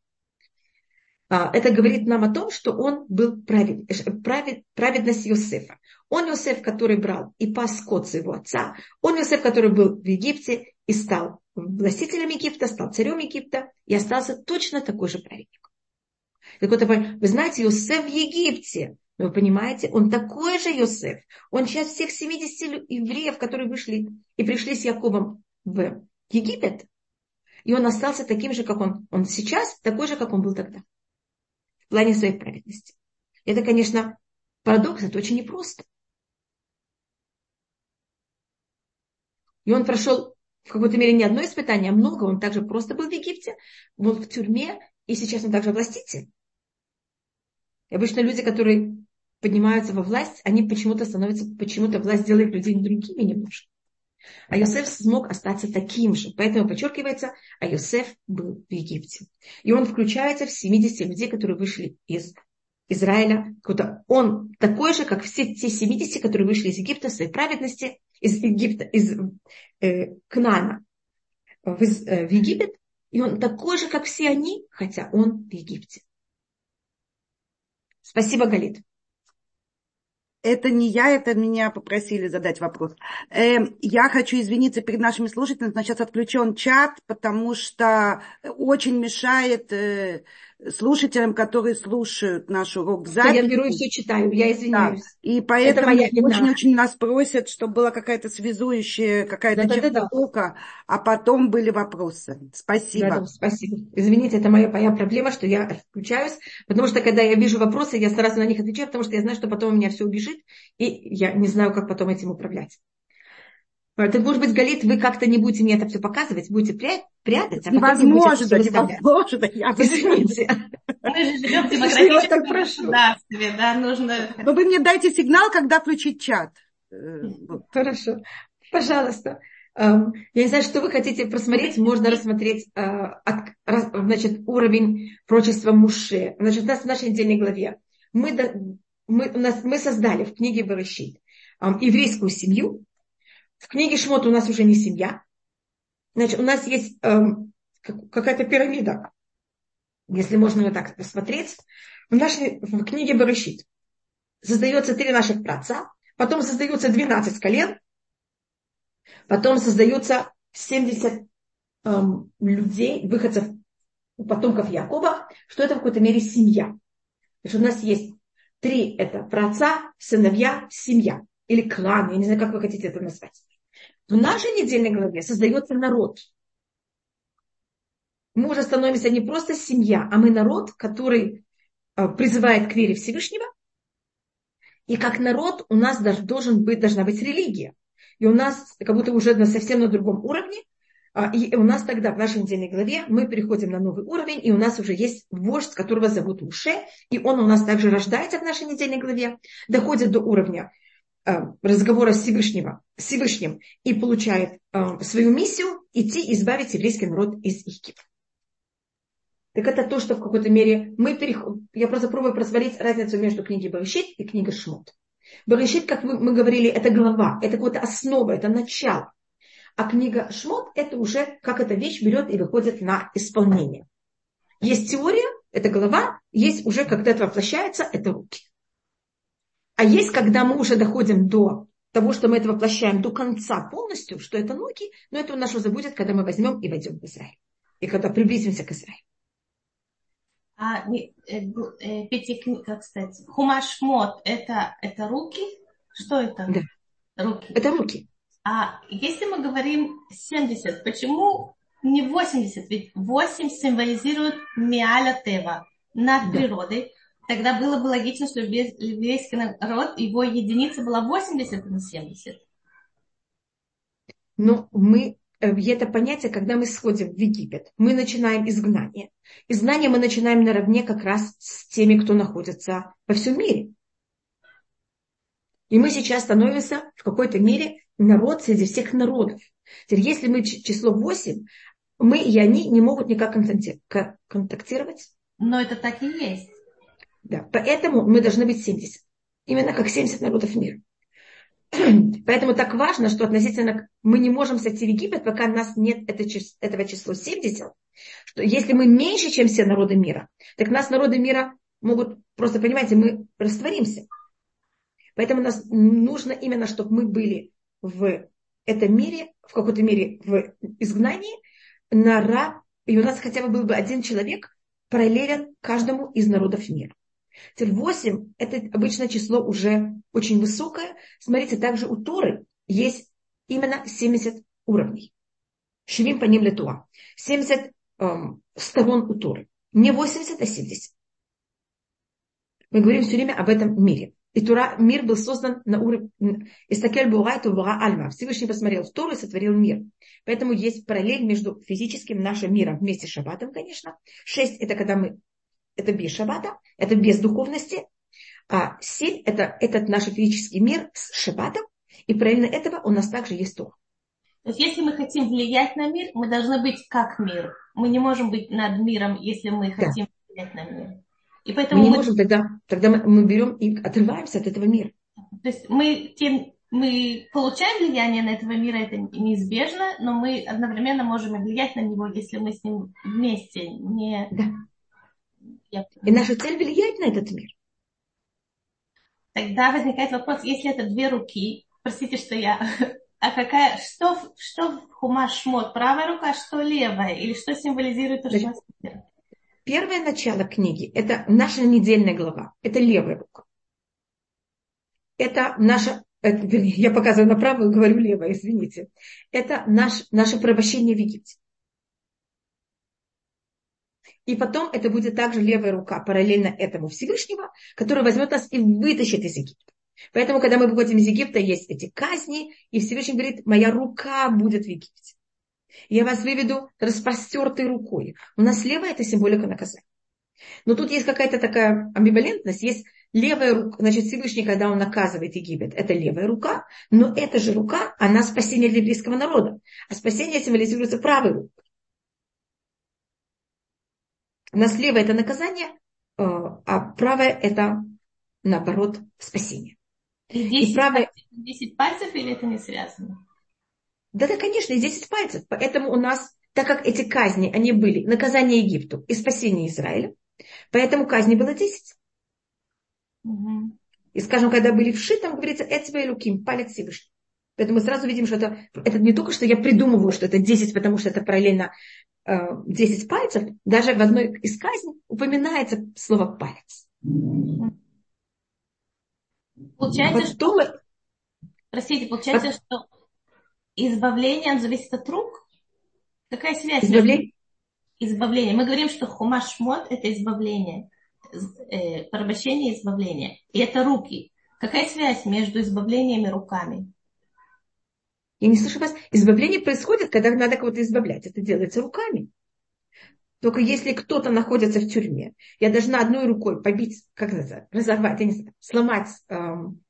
Speaker 2: А, это говорит нам о том, что он был правед, правед, праведность Иосифа. Он Иосиф, который брал и пас скот своего отца. Он Иосиф, который был в Египте и стал властителем Египта, стал царем Египта и остался точно такой же праведник. Так вот, вы знаете, Иосиф в Египте, вы понимаете, он такой же Йосеф. Он сейчас всех 70 евреев, которые вышли и пришли с Якубом в Египет, и он остался таким же, как он, он сейчас, такой же, как он был тогда. В плане своей праведности. Это, конечно, парадокс, это очень непросто. И он прошел в какой-то мере не одно испытание, а много. Он также просто был в Египте, был в тюрьме, и сейчас он также властитель. И обычно люди, которые поднимаются во власть, они почему-то становятся, почему-то власть делает людей другими немножко. А Йосеф смог остаться таким же. Поэтому подчеркивается, а Йосеф был в Египте. И он включается в 70 людей, которые вышли из Израиля. Куда он такой же, как все те 70, которые вышли из Египта, своей праведности, из Египта, из э, Кнана в, э, в Египет. И он такой же, как все они, хотя он в Египте. Спасибо, Галит.
Speaker 3: Это не я, это меня попросили задать вопрос. Э, я хочу извиниться перед нашими слушателями, но сейчас отключен чат, потому что очень мешает э, слушателям, которые слушают наш урок запись.
Speaker 2: Я беру и все читаю, я извиняюсь. Да.
Speaker 3: И поэтому очень-очень нас просят, чтобы была какая-то связующая, какая-то да, чертовка, да, да. а потом были вопросы. Спасибо. Да,
Speaker 2: да, спасибо. Извините, это моя, моя проблема, что я включаюсь, потому что когда я вижу вопросы, я сразу на них отвечаю, потому что я знаю, что потом у меня все убежит, и я не знаю, как потом этим управлять. Так, может быть, Галит, вы как-то не будете мне это все показывать, будете прятать, а
Speaker 3: невозможно, невозможно. Я
Speaker 2: Извините.
Speaker 1: Мы же живем в [laughs] демократическом государстве, да, нужно...
Speaker 3: Но вы мне дайте сигнал, когда включить чат.
Speaker 2: Хорошо. Пожалуйста. Эм, я не знаю, что вы хотите просмотреть. Можно рассмотреть э, значит, уровень прочества Муше. Значит, у нас в нашей недельной главе мы, мы, у нас, мы создали в книге Барышит эм, еврейскую семью. В книге Шмот у нас уже не семья. Значит, у нас есть эм, какая-то пирамида, если можно вот так посмотреть. В, нашей, в книге Барышит создается три наших праца, потом создается 12 колен, Потом создаются 70 эм, людей, выходцев, потомков Якова, что это в какой-то мере семья. Потому что у нас есть три, это праотца, сыновья, семья. Или клан, я не знаю, как вы хотите это назвать. В нашей недельной главе создается народ. Мы уже становимся не просто семья, а мы народ, который э, призывает к вере Всевышнего. И как народ у нас должен быть, должна быть религия и у нас как будто уже на совсем на другом уровне, а, и у нас тогда в нашей недельной главе мы переходим на новый уровень, и у нас уже есть вождь, которого зовут Уше, и он у нас также рождается в нашей недельной главе, доходит до уровня разговора с, Всевышнего, с Всевышним и получает а, свою миссию идти избавить еврейский народ из Египта. Так это то, что в какой-то мере мы переходим. Я просто пробую просмотреть разницу между книгой Барышит и книгой Шмот. Барышит, как мы говорили, это глава, это какая-то основа, это начало. А книга Шмот – это уже как эта вещь берет и выходит на исполнение. Есть теория, это голова, есть уже, когда это воплощается, это руки. А есть, когда мы уже доходим до того, что мы это воплощаем до конца полностью, что это ноги, но это у нас уже будет, когда мы возьмем и войдем в Израиль. И когда приблизимся к Израилю.
Speaker 1: А э, э, пяти, как сказать, хумашмот это, это руки? Что это?
Speaker 2: Да.
Speaker 1: Руки.
Speaker 2: Это руки.
Speaker 1: А если мы говорим 70, почему не 80? Ведь 8 символизирует миаля тева, над да. природой. Тогда было бы логично, что еврейский народ, его единица была 80 на 70.
Speaker 2: Но мы Э, это понятие, когда мы сходим в Египет, мы начинаем изгнание. Изгнание мы начинаем наравне как раз с теми, кто находится во всем мире. И мы сейчас становимся в какой-то мере народ среди всех народов. Теперь, если мы число 8, мы и они не могут никак контактировать.
Speaker 1: Но это так и есть.
Speaker 2: Да, поэтому мы должны быть 70. Именно как 70 народов мира. [clears throat] Поэтому так важно, что относительно мы не можем сойти в Египет, пока нас нет это, этого числа 70. Что если мы меньше, чем все народы мира, так нас народы мира могут, просто понимаете, мы растворимся. Поэтому нас нужно именно, чтобы мы были в этом мире, в какой-то мере в изгнании, на раб, и у нас хотя бы был бы один человек параллелен каждому из народов мира. Теперь 8 – это обычное число уже очень высокое. Смотрите, также у Торы есть именно 70 уровней. Шевим по ним летуа. 70 эм, сторон у Торы. Не 80, а 70. Мы говорим все время об этом мире. И Тура, мир был создан на уровне... Истакель Бурай, Тура Альма. Всевышний посмотрел в Тору и сотворил мир. Поэтому есть параллель между физическим нашим миром вместе с Шаббатом, конечно. Шесть – это когда мы это без шаббата, это без духовности. А семь – это этот наш физический мир с шаббатом, и правильно этого у нас также есть то.
Speaker 1: То есть если мы хотим влиять на мир, мы должны быть как мир. Мы не можем быть над миром, если мы хотим да. влиять на мир.
Speaker 2: И поэтому мы не мы... можем, тогда, тогда мы, мы берем и отрываемся от этого мира.
Speaker 1: То есть мы, тем, мы получаем влияние на этого мира, это неизбежно, но мы одновременно можем влиять на него, если мы с ним вместе не,
Speaker 2: да. И наша цель влиять на этот мир.
Speaker 1: Тогда возникает вопрос, если это две руки, простите, что я, [laughs] а какая, что, что в хумаш шмот, правая рука, что левая, или что символизирует то, что Значит,
Speaker 2: Первое начало книги – это наша недельная глава, это левая рука. Это наша, это, я показываю на правую, говорю левая, извините. Это наш, наше порабощение в Египте. И потом это будет также левая рука, параллельно этому Всевышнего, который возьмет нас и вытащит из Египта. Поэтому, когда мы выходим из Египта, есть эти казни, и Всевышний говорит, моя рука будет в Египте. Я вас выведу распростертой рукой. У нас слева это символика наказания. Но тут есть какая-то такая амбивалентность. Есть левая рука, значит, Всевышний, когда он наказывает Египет, это левая рука, но эта же рука, она спасение для еврейского народа. А спасение символизируется правой рукой. У нас левое это наказание, э, а правое это, наоборот, спасение.
Speaker 1: И 10, и правое... 10 пальцев или это не связано?
Speaker 2: Да, да, конечно, и 10 пальцев. Поэтому у нас, так как эти казни, они были наказание Египту и спасение Израиля, поэтому казни было 10. Угу. И, скажем, когда были вши, там говорится «Эцвей Луким», палец Всевышний. Поэтому мы сразу видим, что это, это не только, что я придумываю, что это 10, потому что это параллельно 10 пальцев. Даже в одной из казней упоминается слово «палец».
Speaker 1: Получается, Потом... что... Простите, получается, От... что избавление зависит от рук? Какая связь?
Speaker 2: Избавление?
Speaker 1: Избавление. Мы говорим, что хумаш мод – это избавление э, порабощение и избавление. И это руки. Какая связь между избавлением и руками?
Speaker 2: Я не слышу вас. Избавление происходит, когда надо кого-то избавлять. Это делается руками. Только если кто-то находится в тюрьме, я должна одной рукой побить, как это, разорвать, я не знаю, сломать эм,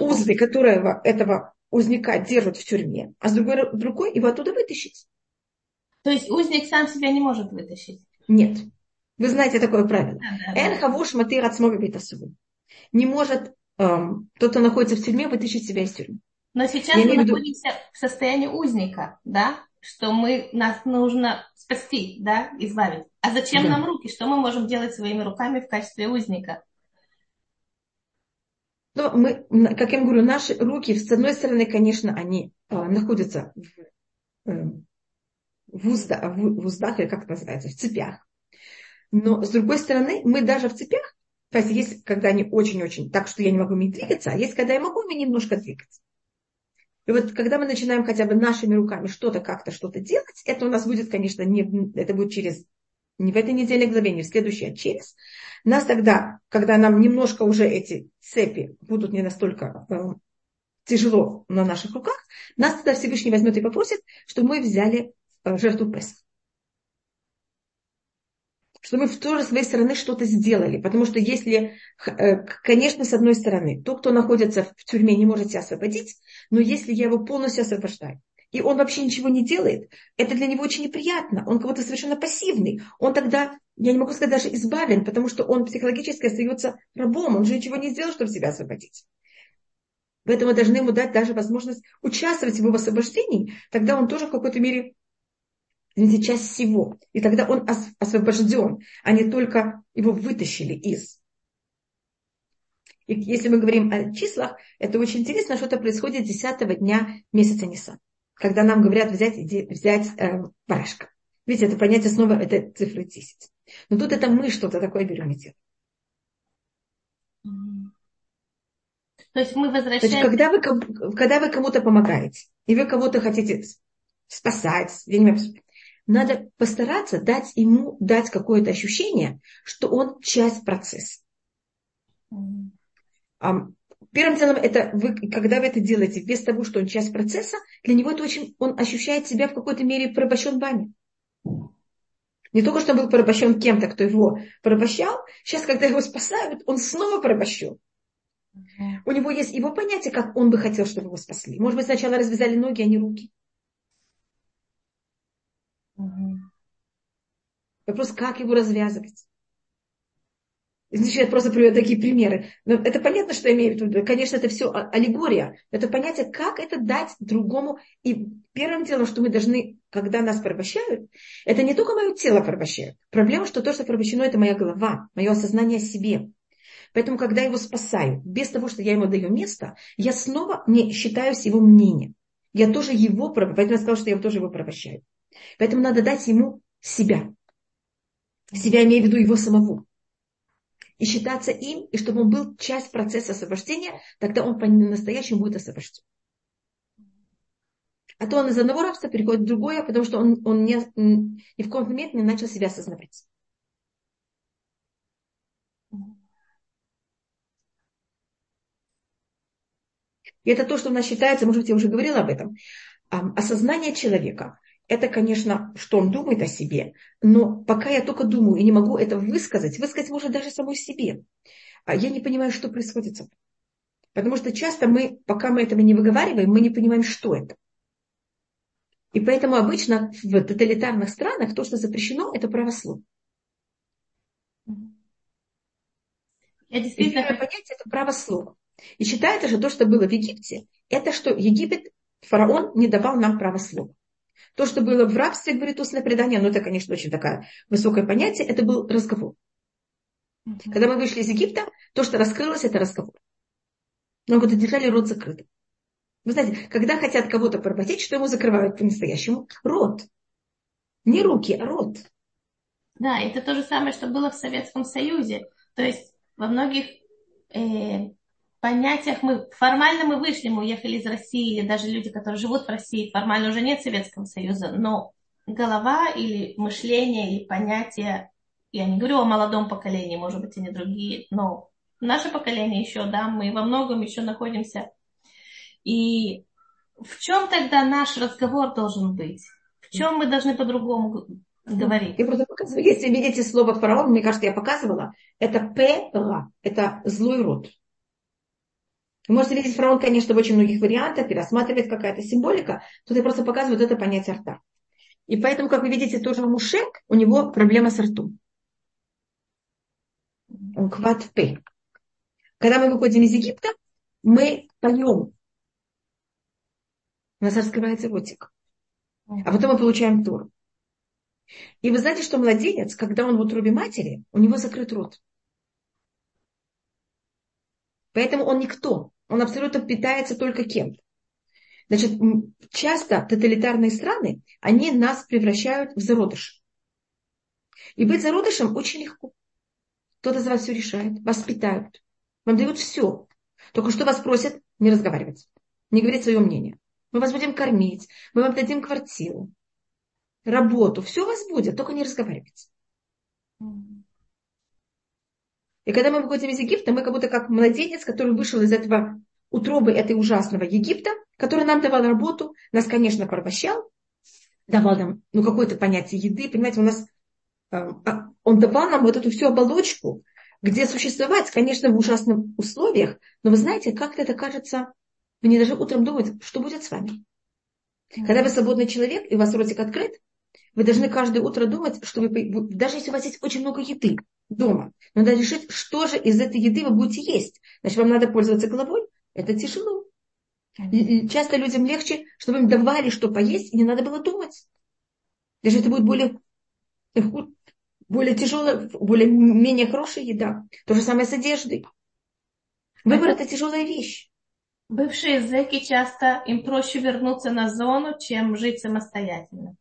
Speaker 2: узды, которые этого узника держат в тюрьме, а с другой рукой его оттуда вытащить.
Speaker 1: То есть узник сам себя не может вытащить?
Speaker 2: Нет. Вы знаете такое правило. Эн хавуш матыр от Не может эм, тот, кто находится в тюрьме, вытащить себя из тюрьмы.
Speaker 1: Но сейчас Я мы находимся в состоянии узника, да? Что мы, нас нужно спасти, да, избавить. А зачем да. нам руки? Что мы можем делать своими руками в качестве узника?
Speaker 2: Ну, мы, как я говорю, наши руки, с одной стороны, конечно, они э, находятся в, э, в, узда, в, в уздах, или как это называется, в цепях. Но с другой стороны, мы даже в цепях, то есть есть, когда они очень-очень так, что я не могу ими двигаться, а есть, когда я могу ими немножко двигаться. И вот когда мы начинаем хотя бы нашими руками что-то как-то, что-то делать, это у нас будет, конечно, не, это будет через, не в этой неделе главе, не в следующей, а через. Нас тогда, когда нам немножко уже эти цепи будут не настолько э, тяжело на наших руках, нас тогда Всевышний возьмет и попросит, чтобы мы взяли э, жертву Песах что мы в тоже своей стороны что-то сделали. Потому что если, э, конечно, с одной стороны, тот, кто находится в тюрьме, не может себя освободить, но если я его полностью освобождаю, и он вообще ничего не делает, это для него очень неприятно. Он кого-то совершенно пассивный. Он тогда, я не могу сказать, даже избавлен, потому что он психологически остается рабом. Он же ничего не сделал, чтобы себя освободить. Поэтому мы должны ему дать даже возможность участвовать в его освобождении. Тогда он тоже в какой-то мере извините, часть всего. И тогда он освобожден, а не только его вытащили из. И если мы говорим о числах, это очень интересно, что это происходит 10 дня месяца Нисан, когда нам говорят взять, взять э, барашка. Видите, это понятие снова, это цифры 10. Но тут это мы что-то такое берем и делаем.
Speaker 1: То есть мы возвращаемся... То есть,
Speaker 2: когда вы, когда вы кому-то помогаете, и вы кого-то хотите спасать, я не знаю, надо постараться дать ему дать какое-то ощущение, что он часть процесса. Первым делом, это вы, когда вы это делаете без того, что он часть процесса, для него это очень, он ощущает себя в какой-то мере порабощен вами. Не только что он был порабощен кем-то, кто его порабощал, сейчас, когда его спасают, он снова порабощен. У него есть его понятие, как он бы хотел, чтобы его спасли. Может быть, сначала развязали ноги, а не руки. Вопрос, как его развязывать. Извините, я просто приведу такие примеры. Но это понятно, что я имею в виду. Конечно, это все аллегория. Это понятие, как это дать другому. И первым делом, что мы должны, когда нас порабощают, это не только мое тело порабощают. Проблема, что то, что порабощено, это моя голова, мое осознание о себе. Поэтому, когда я его спасаю, без того, что я ему даю место, я снова не считаюсь его мнением. Я тоже его, поэтому я сказала, что я тоже его порабощаю. Поэтому надо дать ему себя. Себя имея в виду его самого. И считаться им, и чтобы он был часть процесса освобождения, тогда он по-настоящему будет освобожден. А то он из одного рабства переходит в другое, потому что он, он не, ни в каком момент не начал себя осознавать. И это то, что у нас считается, может быть, я уже говорила об этом, осознание человека. Это, конечно, что он думает о себе, но пока я только думаю и не могу это высказать, высказать может даже самой себе, а я не понимаю, что происходит со мной. Потому что часто мы, пока мы этого не выговариваем, мы не понимаем, что это. И поэтому обычно в тоталитарных странах то, что запрещено, это правословие. Я действительно... И понятие это право слова. И считается же то, что было в Египте, это что Египет, фараон не давал нам право слова. То, что было в рабстве, говорит устное предание, ну это, конечно, очень такое высокое понятие, это был разговор. Когда мы вышли из Египта, то, что раскрылось, это разговор. Но вот держали рот закрытым. Вы знаете, когда хотят кого-то поработить, что ему закрывают по-настоящему? Рот. Не руки, а рот.
Speaker 1: Да, это то же самое, что было в Советском Союзе. То есть во многих э, понятиях мы формально мы вышли, мы уехали из России, или даже люди, которые живут в России, формально уже нет Советского Союза, но голова или мышление, или понятие, я не говорю о молодом поколении, может быть, они другие, но наше поколение еще, да, мы во многом еще находимся. И в чем тогда наш разговор должен быть? В чем мы должны по-другому говорить.
Speaker 2: Я просто показываю. Если видите слово фараон, мне кажется, я показывала, это пера, это злой род. Вы можете видеть фараон, конечно, в очень многих вариантах, и рассматривать какая-то символика. Тут я просто показываю вот это понятие рта. И поэтому, как вы видите, тоже мушек, у него проблема с ртом. Он п. Когда мы выходим из Египта, мы поем. У нас раскрывается ротик. А потом мы получаем Тору. И вы знаете, что младенец, когда он в утробе матери, у него закрыт рот. Поэтому он никто. Он абсолютно питается только кем-то. Значит, часто тоталитарные страны, они нас превращают в зародыш. И быть зародышем очень легко. Кто-то за вас все решает, вас питают, вам дают все. Только что вас просят не разговаривать, не говорить свое мнение. Мы вас будем кормить, мы вам дадим квартиру, работу, все у вас будет, только не разговаривайте. И когда мы выходим из Египта, мы как будто как младенец, который вышел из этого утробы этой ужасного Египта, который нам давал работу, нас, конечно, порабощал, давал нам ну, какое-то понятие еды, понимаете, у нас э, а, он давал нам вот эту всю оболочку, где существовать, конечно, в ужасных условиях, но вы знаете, как-то это кажется, вы не даже утром думаете, что будет с вами. Когда вы свободный человек, и у вас ротик открыт, вы должны каждое утро думать, что вы, даже если у вас есть очень много еды дома, надо решить, что же из этой еды вы будете есть. Значит, вам надо пользоваться головой. Это тяжело. И часто людям легче, чтобы им давали что поесть, и не надо было думать. Даже это будет более, более тяжелая, более менее хорошая еда. То же самое с одеждой. Выбор это тяжелая вещь.
Speaker 1: Бывшие зэки часто им проще вернуться на зону, чем жить самостоятельно.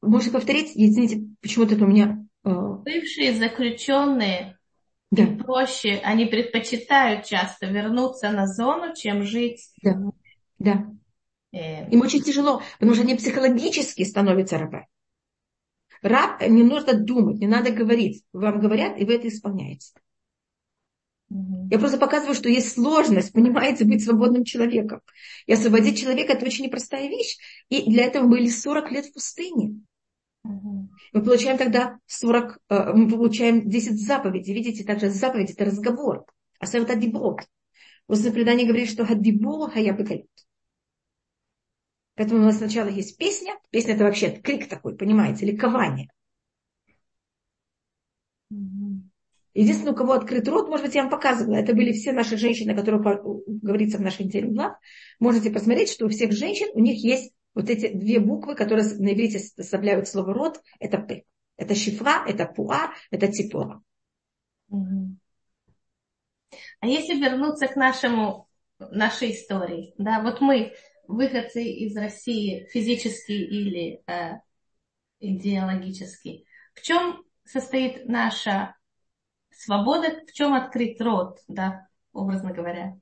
Speaker 2: Можете повторить? Извините, почему-то у меня...
Speaker 1: Э, Бывшие заключенные да. проще, они предпочитают часто вернуться на зону, чем жить.
Speaker 2: Да, да. Э... Им очень тяжело, потому что они психологически становятся рабами. Раб не нужно думать, не надо говорить. Вам говорят, и вы это исполняете. Я просто показываю, что есть сложность, понимаете, быть свободным человеком. И освободить человека – это очень непростая вещь. И для этого были 40 лет в пустыне. Мы получаем тогда 40, э, мы получаем 10 заповедей. Видите, также заповедь – это разговор. А сам это дибот. Устное предание говорит, что хаддибо хая бекалют. Поэтому у нас сначала есть песня. Песня – это вообще крик такой, понимаете, ликование. Единственное, у кого открыт рот, может быть, я вам показывала, это были все наши женщины, которые говорится в нашей неделе глав. Можете посмотреть, что у всех женщин, у них есть вот эти две буквы, которые на иврите составляют слово рот, это П. Это шифра, это пуа, это типора.
Speaker 1: А если вернуться к нашему, нашей истории, да, вот мы, выходцы из России физически или э, идеологически, в чем состоит наша свобода, в чем открыть рот, да, образно говоря?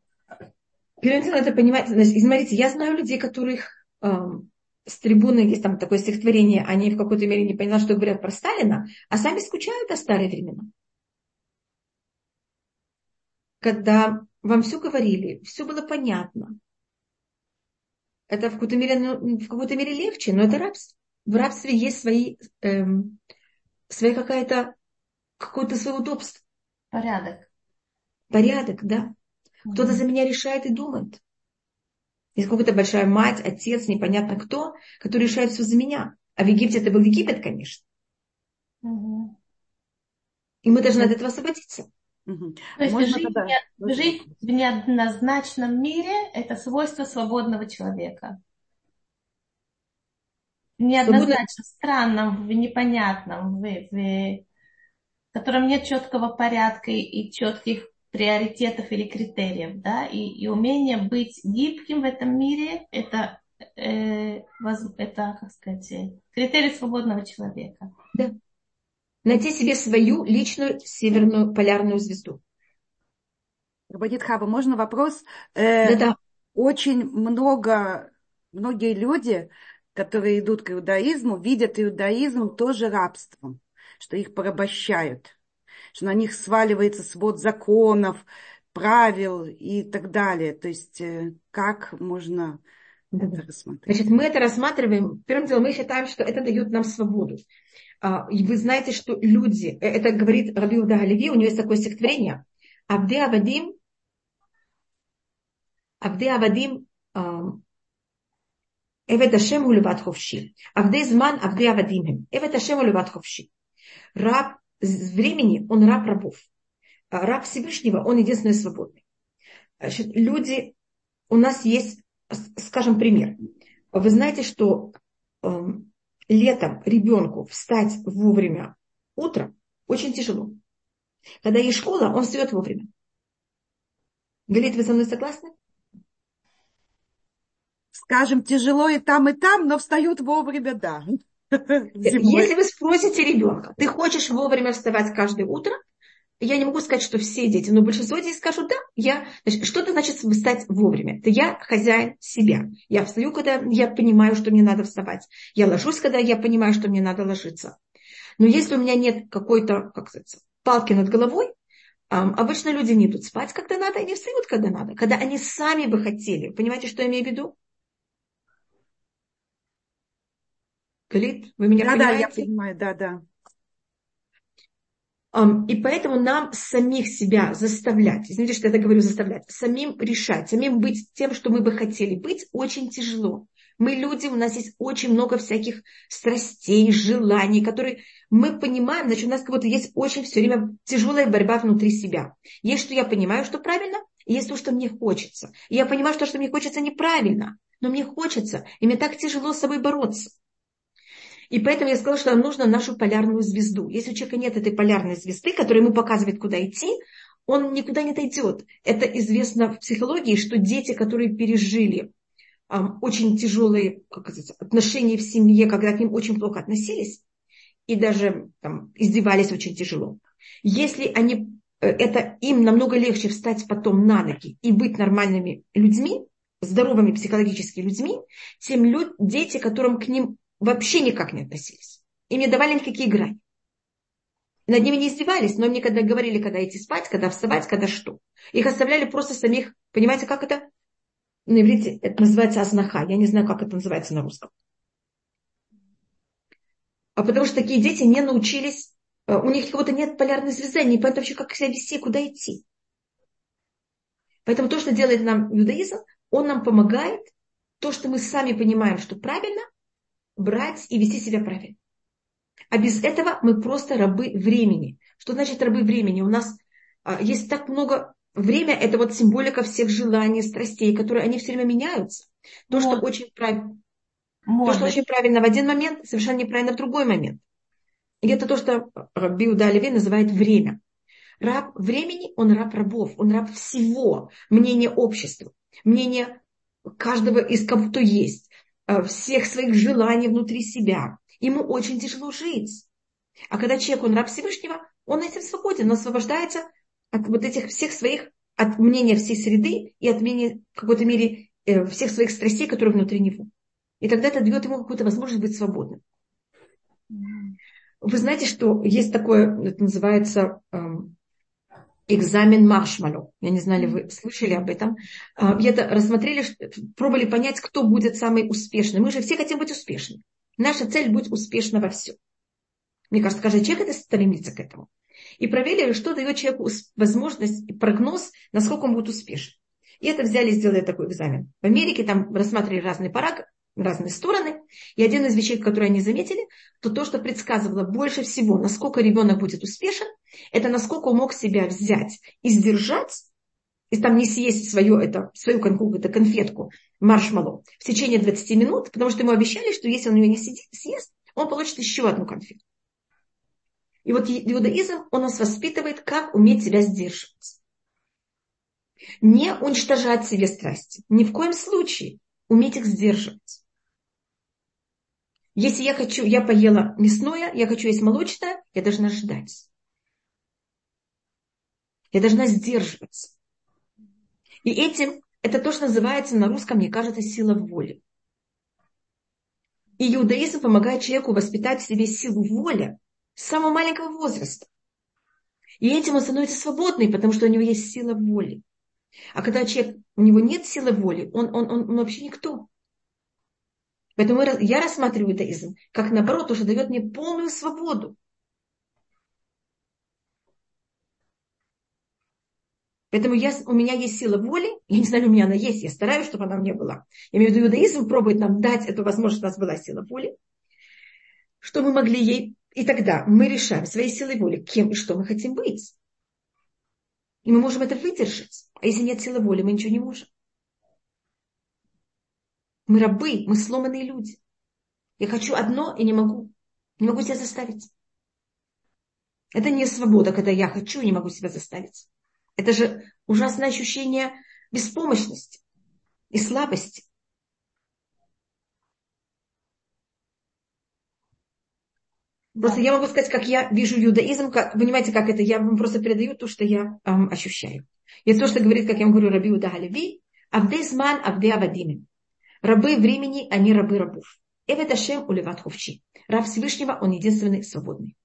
Speaker 2: Первым это понимать, смотрите, я знаю людей, которых с трибуны есть там такое стихотворение, они в какой-то мере не поняли, что говорят про Сталина, а сами скучают о старые времена. Когда вам все говорили, все было понятно. Это в какой-то мере, ну, в какой-то мере легче, но это рабство. В рабстве есть свои, эм, своя какая-то, какое-то свое удобство.
Speaker 1: Порядок.
Speaker 2: Порядок, да. Кто-то за меня решает и думает. Есть какая-то большая мать, отец, непонятно кто, который решает все за меня. А в Египте это был Египет, конечно. Угу. И мы должны от этого освободиться.
Speaker 1: Угу. То есть жить, тогда... не, жить в неоднозначном мире – это свойство свободного человека. Неоднозначно, странном, в непонятном, в, в, в котором нет четкого порядка и четких приоритетов или критериев, да, и, и умение быть гибким в этом мире – это, э, воз, это, как сказать, критерий свободного человека.
Speaker 2: Да. Найти себе свою личную северную полярную звезду.
Speaker 3: Рабанит Хаба, можно вопрос? Э, Да-да. Очень много, многие люди, которые идут к иудаизму, видят иудаизм тоже рабством, что их порабощают что на них сваливается свод законов, правил и так далее. То есть э, как можно это рассмотреть?
Speaker 2: Значит, мы это рассматриваем, первым делом мы считаем, что это дает нам свободу. А, и вы знаете, что люди, э, это говорит Раби Галиви, у него есть такое стихотворение, Абде Авадим, Абде Авадим, Эвет Ашем Улеват Ховши. Авде Зман, Авде Авадим. Эвет Ашем Улеват Ховши. Раб времени он раб рабов. А раб Всевышнего, он единственный свободный. Значит, люди, у нас есть, скажем, пример. Вы знаете, что э, летом ребенку встать вовремя утром очень тяжело. Когда есть школа, он встает вовремя. Галит, вы со мной согласны?
Speaker 3: Скажем, тяжело и там, и там, но встают вовремя, да. [laughs]
Speaker 2: Если вы спросите ребенка, ты хочешь вовремя вставать каждое утро, я не могу сказать, что все дети, но большинство детей скажут, да, я, значит, что это значит встать вовремя? Это я хозяин себя. Я встаю, когда я понимаю, что мне надо вставать. Я ложусь, когда я понимаю, что мне надо ложиться. Но если у меня нет какой-то, как сказать, палки над головой, обычно люди не идут спать, когда надо, и не встают, когда надо. Когда они сами бы хотели. Понимаете, что я имею в виду? Галит, вы меня
Speaker 3: да,
Speaker 2: понимаете?
Speaker 3: Да, я понимаю, да, да.
Speaker 2: И поэтому нам самих себя заставлять, извините, что я это говорю, заставлять, самим решать, самим быть тем, что мы бы хотели быть, очень тяжело. Мы люди, у нас есть очень много всяких страстей, желаний, которые мы понимаем, значит, у нас как будто есть очень все время тяжелая борьба внутри себя. Есть, что я понимаю, что правильно, и есть то, что мне хочется. И я понимаю, что, что мне хочется неправильно, но мне хочется, и мне так тяжело с собой бороться. И поэтому я сказала, что нам нужно нашу полярную звезду. Если у человека нет этой полярной звезды, которая ему показывает, куда идти, он никуда не дойдет. Это известно в психологии, что дети, которые пережили um, очень тяжелые как сказать, отношения в семье, когда к ним очень плохо относились, и даже там, издевались очень тяжело, если они, э, это им намного легче встать потом на ноги и быть нормальными людьми, здоровыми психологически людьми, тем люд, дети, которым к ним вообще никак не относились. Им не давали никакие грани. Над ними не издевались, но им никогда говорили, когда идти спать, когда вставать, когда что. Их оставляли просто самих, понимаете, как это? На иврите это называется азнаха. Я не знаю, как это называется на русском. А потому что такие дети не научились, э, у них как будто нет полярной звезды, они понимают вообще, как себя вести, куда идти. Поэтому то, что делает нам иудаизм, он нам помогает, то, что мы сами понимаем, что правильно, брать и вести себя правильно. А без этого мы просто рабы времени. Что значит рабы времени? У нас а, есть так много... Время – это вот символика всех желаний, страстей, которые они все время меняются. То, что очень правильно... То, что очень правильно в один момент, совершенно неправильно в другой момент. И это то, что Биуда Леви называет время. Раб времени, он раб рабов, он раб всего, мнения общества, мнения каждого из кого то есть. Э, всех своих желаний внутри себя. Ему очень тяжело жить. А когда человек, он раб Всевышнего, он этим свободен, он освобождается от вот этих всех своих, от мнения всей среды и от мнения, в какой-то мере, э, всех своих страстей, которые внутри него. И тогда это дает ему какую-то возможность быть свободным. Вы знаете, что есть такое, это называется эм, экзамен маршмаллоу. Я не знаю, вы слышали об этом. А, и это рассмотрели, пробовали понять, кто будет самый успешный. Мы же все хотим быть успешными. Наша цель быть успешна во всем. Мне кажется, каждый человек это стремится к этому. И проверили, что дает человеку возможность и прогноз, насколько он будет успешен. И это взяли и сделали такой экзамен. В Америке там рассматривали разные параграфы, разные стороны. И один из вещей, которые они заметили, то то, что предсказывало больше всего, насколько ребенок будет успешен, это насколько он мог себя взять и сдержать, и там не съесть свою, это, свою какую-то конфетку, маршмаллоу, в течение 20 минут, потому что ему обещали, что если он ее не съест, он получит еще одну конфету. И вот иудаизм, он нас воспитывает, как уметь себя сдерживать. Не уничтожать себе страсти. Ни в коем случае уметь их сдерживать. Если я хочу, я поела мясное, я хочу есть молочное, я должна ждать. Я должна сдерживаться. И этим, это то, что называется на русском, мне кажется, сила воли. И иудаизм помогает человеку воспитать в себе силу воли с самого маленького возраста. И этим он становится свободный, потому что у него есть сила воли. А когда человек, у него нет силы воли, он, он, он, он вообще никто. Поэтому я рассматриваю иудаизм как наоборот, то, что дает мне полную свободу. Поэтому я, у меня есть сила воли, я не знаю, у меня она есть, я стараюсь, чтобы она меня была. Я имею в виду, иудаизм пробует нам дать эту возможность, чтобы у нас была сила воли, что мы могли ей, и тогда мы решаем своей силой воли, кем и что мы хотим быть. И мы можем это выдержать. А если нет силы воли, мы ничего не можем. Мы рабы, мы сломанные люди. Я хочу одно и не могу. Не могу себя заставить. Это не свобода, когда я хочу и не могу себя заставить. Это же ужасное ощущение беспомощности и слабости. Просто я могу сказать, как я вижу иудаизм, как, понимаете, как это, я вам просто передаю то, что я эм, ощущаю. И то, что говорит, как я вам говорю, Раби Удагалеви, Авдей Зман, Авдей Авадимин. Рабы времени, они рабы рабов. Эвет Ашем Улеват Хувчи. Раб Всевышнего, он единственный свободный.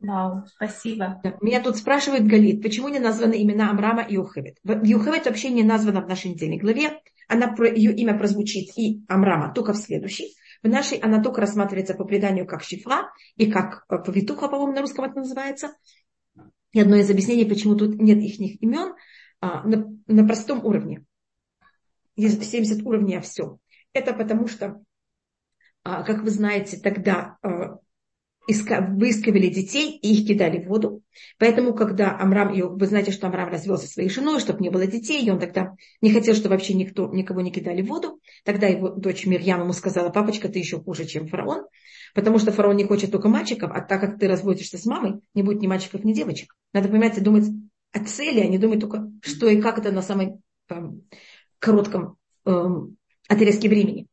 Speaker 1: Вау, спасибо.
Speaker 2: Меня тут спрашивает Галит, почему не названы имена Амрама и Юхевет. Юхевет вообще не названа в нашей недельной главе. Она, ее имя прозвучит и Амрама только в следующей. В нашей она только рассматривается по преданию как шифра и как э, повитуха, по-моему, на русском это называется. И одно из объяснений, почему тут нет их имен, а, на, на простом уровне. 70 уровней, а все. Это потому что, а, как вы знаете, тогда а, выискивали детей и их кидали в воду. Поэтому, когда Амрам, вы знаете, что Амрам развелся своей женой, чтобы не было детей, и он тогда не хотел, чтобы вообще никто, никого не кидали в воду, тогда его дочь Мирьям ему сказала, папочка, ты еще хуже, чем фараон, потому что фараон не хочет только мальчиков, а так как ты разводишься с мамой, не будет ни мальчиков, ни девочек. Надо, понимаете, думать о цели, а не думать только, что и как это на самом коротком эм, отрезке времени.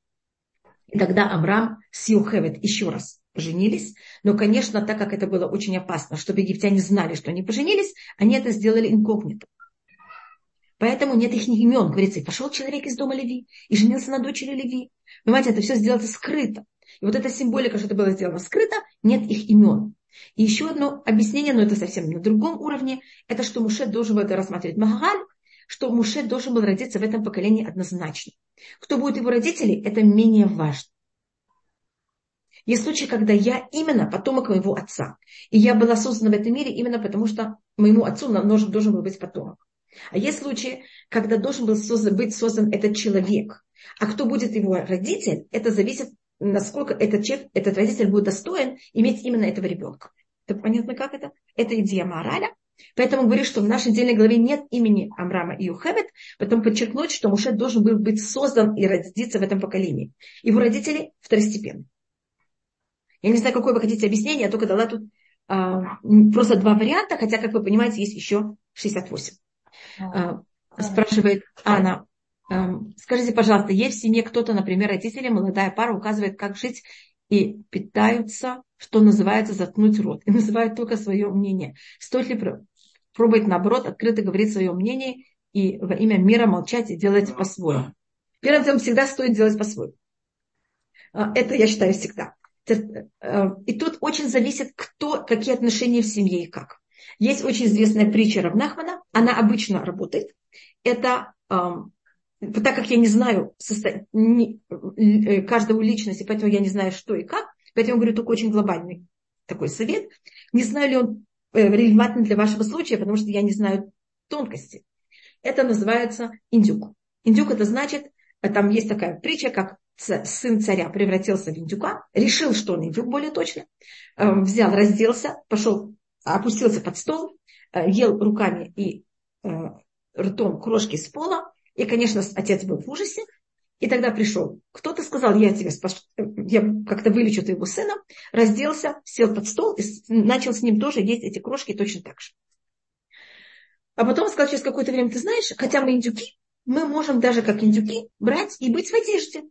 Speaker 2: И тогда Амрам с Юхевет еще раз поженились. Но, конечно, так как это было очень опасно, чтобы египтяне знали, что они поженились, они это сделали инкогнито. Поэтому нет их имен. Говорится, и пошел человек из дома Леви, и женился на дочери Леви. Понимаете, это все сделано скрыто. И вот эта символика, что это было сделано скрыто, нет их имен. И еще одно объяснение, но это совсем на другом уровне, это что Муше должен был это рассматривать Магаль, что Муше должен был родиться в этом поколении однозначно. Кто будет его родители, это менее важно. Есть случаи, когда я именно потомок моего отца. И я была создана в этом мире именно потому, что моему отцу должен, должен был быть потомок. А есть случаи, когда должен был создан, быть создан этот человек. А кто будет его родитель, это зависит, насколько этот, человек, этот родитель будет достоин иметь именно этого ребенка. Это понятно, как это? Это идея мораля. Поэтому говорю, что в нашей отдельной главе нет имени Амрама и Юхевет, потом подчеркнуть, что Муше должен был быть создан и родиться в этом поколении. Его родители второстепенные. Я не знаю, какое вы хотите объяснение, я только дала тут а, просто два варианта, хотя, как вы понимаете, есть еще 68. А, спрашивает Анна, а, скажите, пожалуйста, есть в семье кто-то, например, родители, молодая пара указывает, как жить и питаются, что называется, заткнуть рот, и называют только свое мнение. Стоит ли пробовать, наоборот, открыто говорить свое мнение и во имя мира молчать и делать по-своему? Первым делом всегда стоит делать по-своему. А, это я считаю всегда. Э, и тут очень зависит, кто, какие отношения в семье и как. Есть очень известная притча Равнахмана, она обычно работает. Это так как я не знаю состо... не, э, каждого личности, поэтому я не знаю, что и как, поэтому я говорю только очень глобальный такой совет. Не знаю ли он э, релевантен для вашего случая, потому что я не знаю тонкости. Это называется индюк. Индюк это значит, э, там есть такая притча, как сын царя превратился в индюка, решил, что он индюк более точно, эм, взял, разделся, пошел, опустился под стол, ел руками и ртом крошки с пола, и, конечно, отец был в ужасе. И тогда пришел. Кто-то сказал, я тебя спас, я как-то вылечу твоего сына. Разделся, сел под стол и начал с ним тоже есть эти крошки точно так же. А потом он сказал через какое-то время, ты знаешь, хотя мы индюки, мы можем даже как индюки брать и быть в одежде.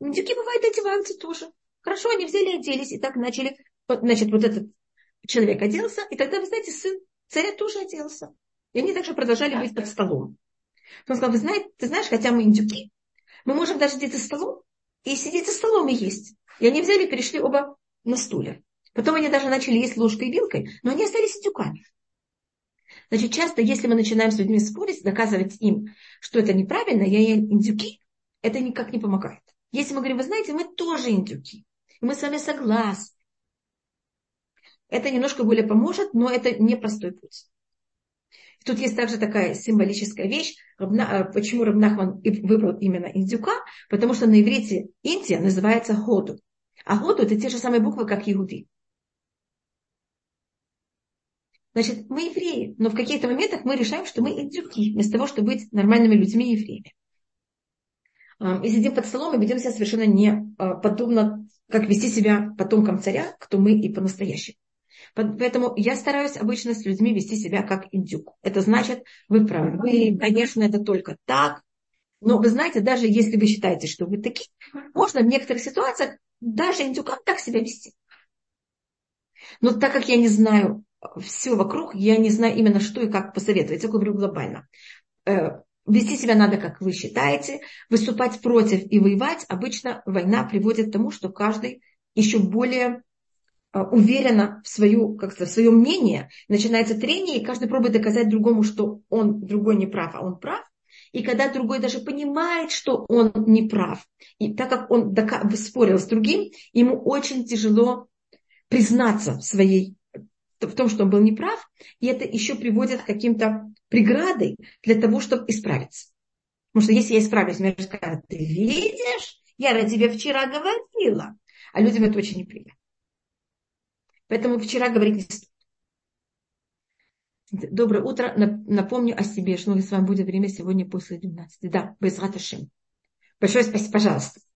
Speaker 2: Индюки бывают одеваются тоже. Хорошо, они взяли и оделись, и так начали. Значит, вот этот человек оделся, и тогда, вы знаете, сын царя тоже оделся. И они также продолжали быть под столом. Он сказал, вы знаете, ты знаешь, хотя мы индюки, мы можем даже сидеть за столом и сидеть за столом и есть. И они взяли и перешли оба на стуле. Потом они даже начали есть ложкой и вилкой, но они остались индюками. Значит, часто, если мы начинаем с людьми спорить, доказывать им, что это неправильно, я индюки, это никак не помогает. Если мы говорим, вы знаете, мы тоже индюки, мы с вами согласны, это немножко более поможет, но это непростой путь. Тут есть также такая символическая вещь, э, почему Рабнахман выбрал именно индюка, потому что на иврите Индия называется Ходу. А Ходу это те же самые буквы, как Иуди. Значит, мы евреи, но в каких-то моментах мы решаем, что мы индюки, вместо того, чтобы быть нормальными людьми евреями. И сидим под столом и ведем себя совершенно не э, подобно, как вести себя потомкам царя, кто мы и по-настоящему. Поэтому я стараюсь обычно с людьми вести себя как индюк. Это значит, вы правы. Вы, конечно, это только так. Но вы знаете, даже если вы считаете, что вы такие, можно в некоторых ситуациях даже индюкам так себя вести. Но так как я не знаю все вокруг, я не знаю именно что и как посоветовать. Я говорю глобально. Э, вести себя надо, как вы считаете. Выступать против и воевать. Обычно война приводит к тому, что каждый еще более уверена в, свою, как в свое мнение, начинается трение, и каждый пробует доказать другому, что он другой не прав, а он прав. И когда другой даже понимает, что он не прав, и так как он спорил с другим, ему очень тяжело признаться в своей в том, что он был неправ, и это еще приводит к каким-то преградой для того, чтобы исправиться. Потому что если я исправлюсь, мне скажут, ты видишь, я тебя вчера говорила. А людям это очень неприятно. Поэтому вчера говорить не стоит. Доброе утро. Напомню о себе, что с вами будет время сегодня после 12. Да, без Раташим. Большое спасибо, пожалуйста.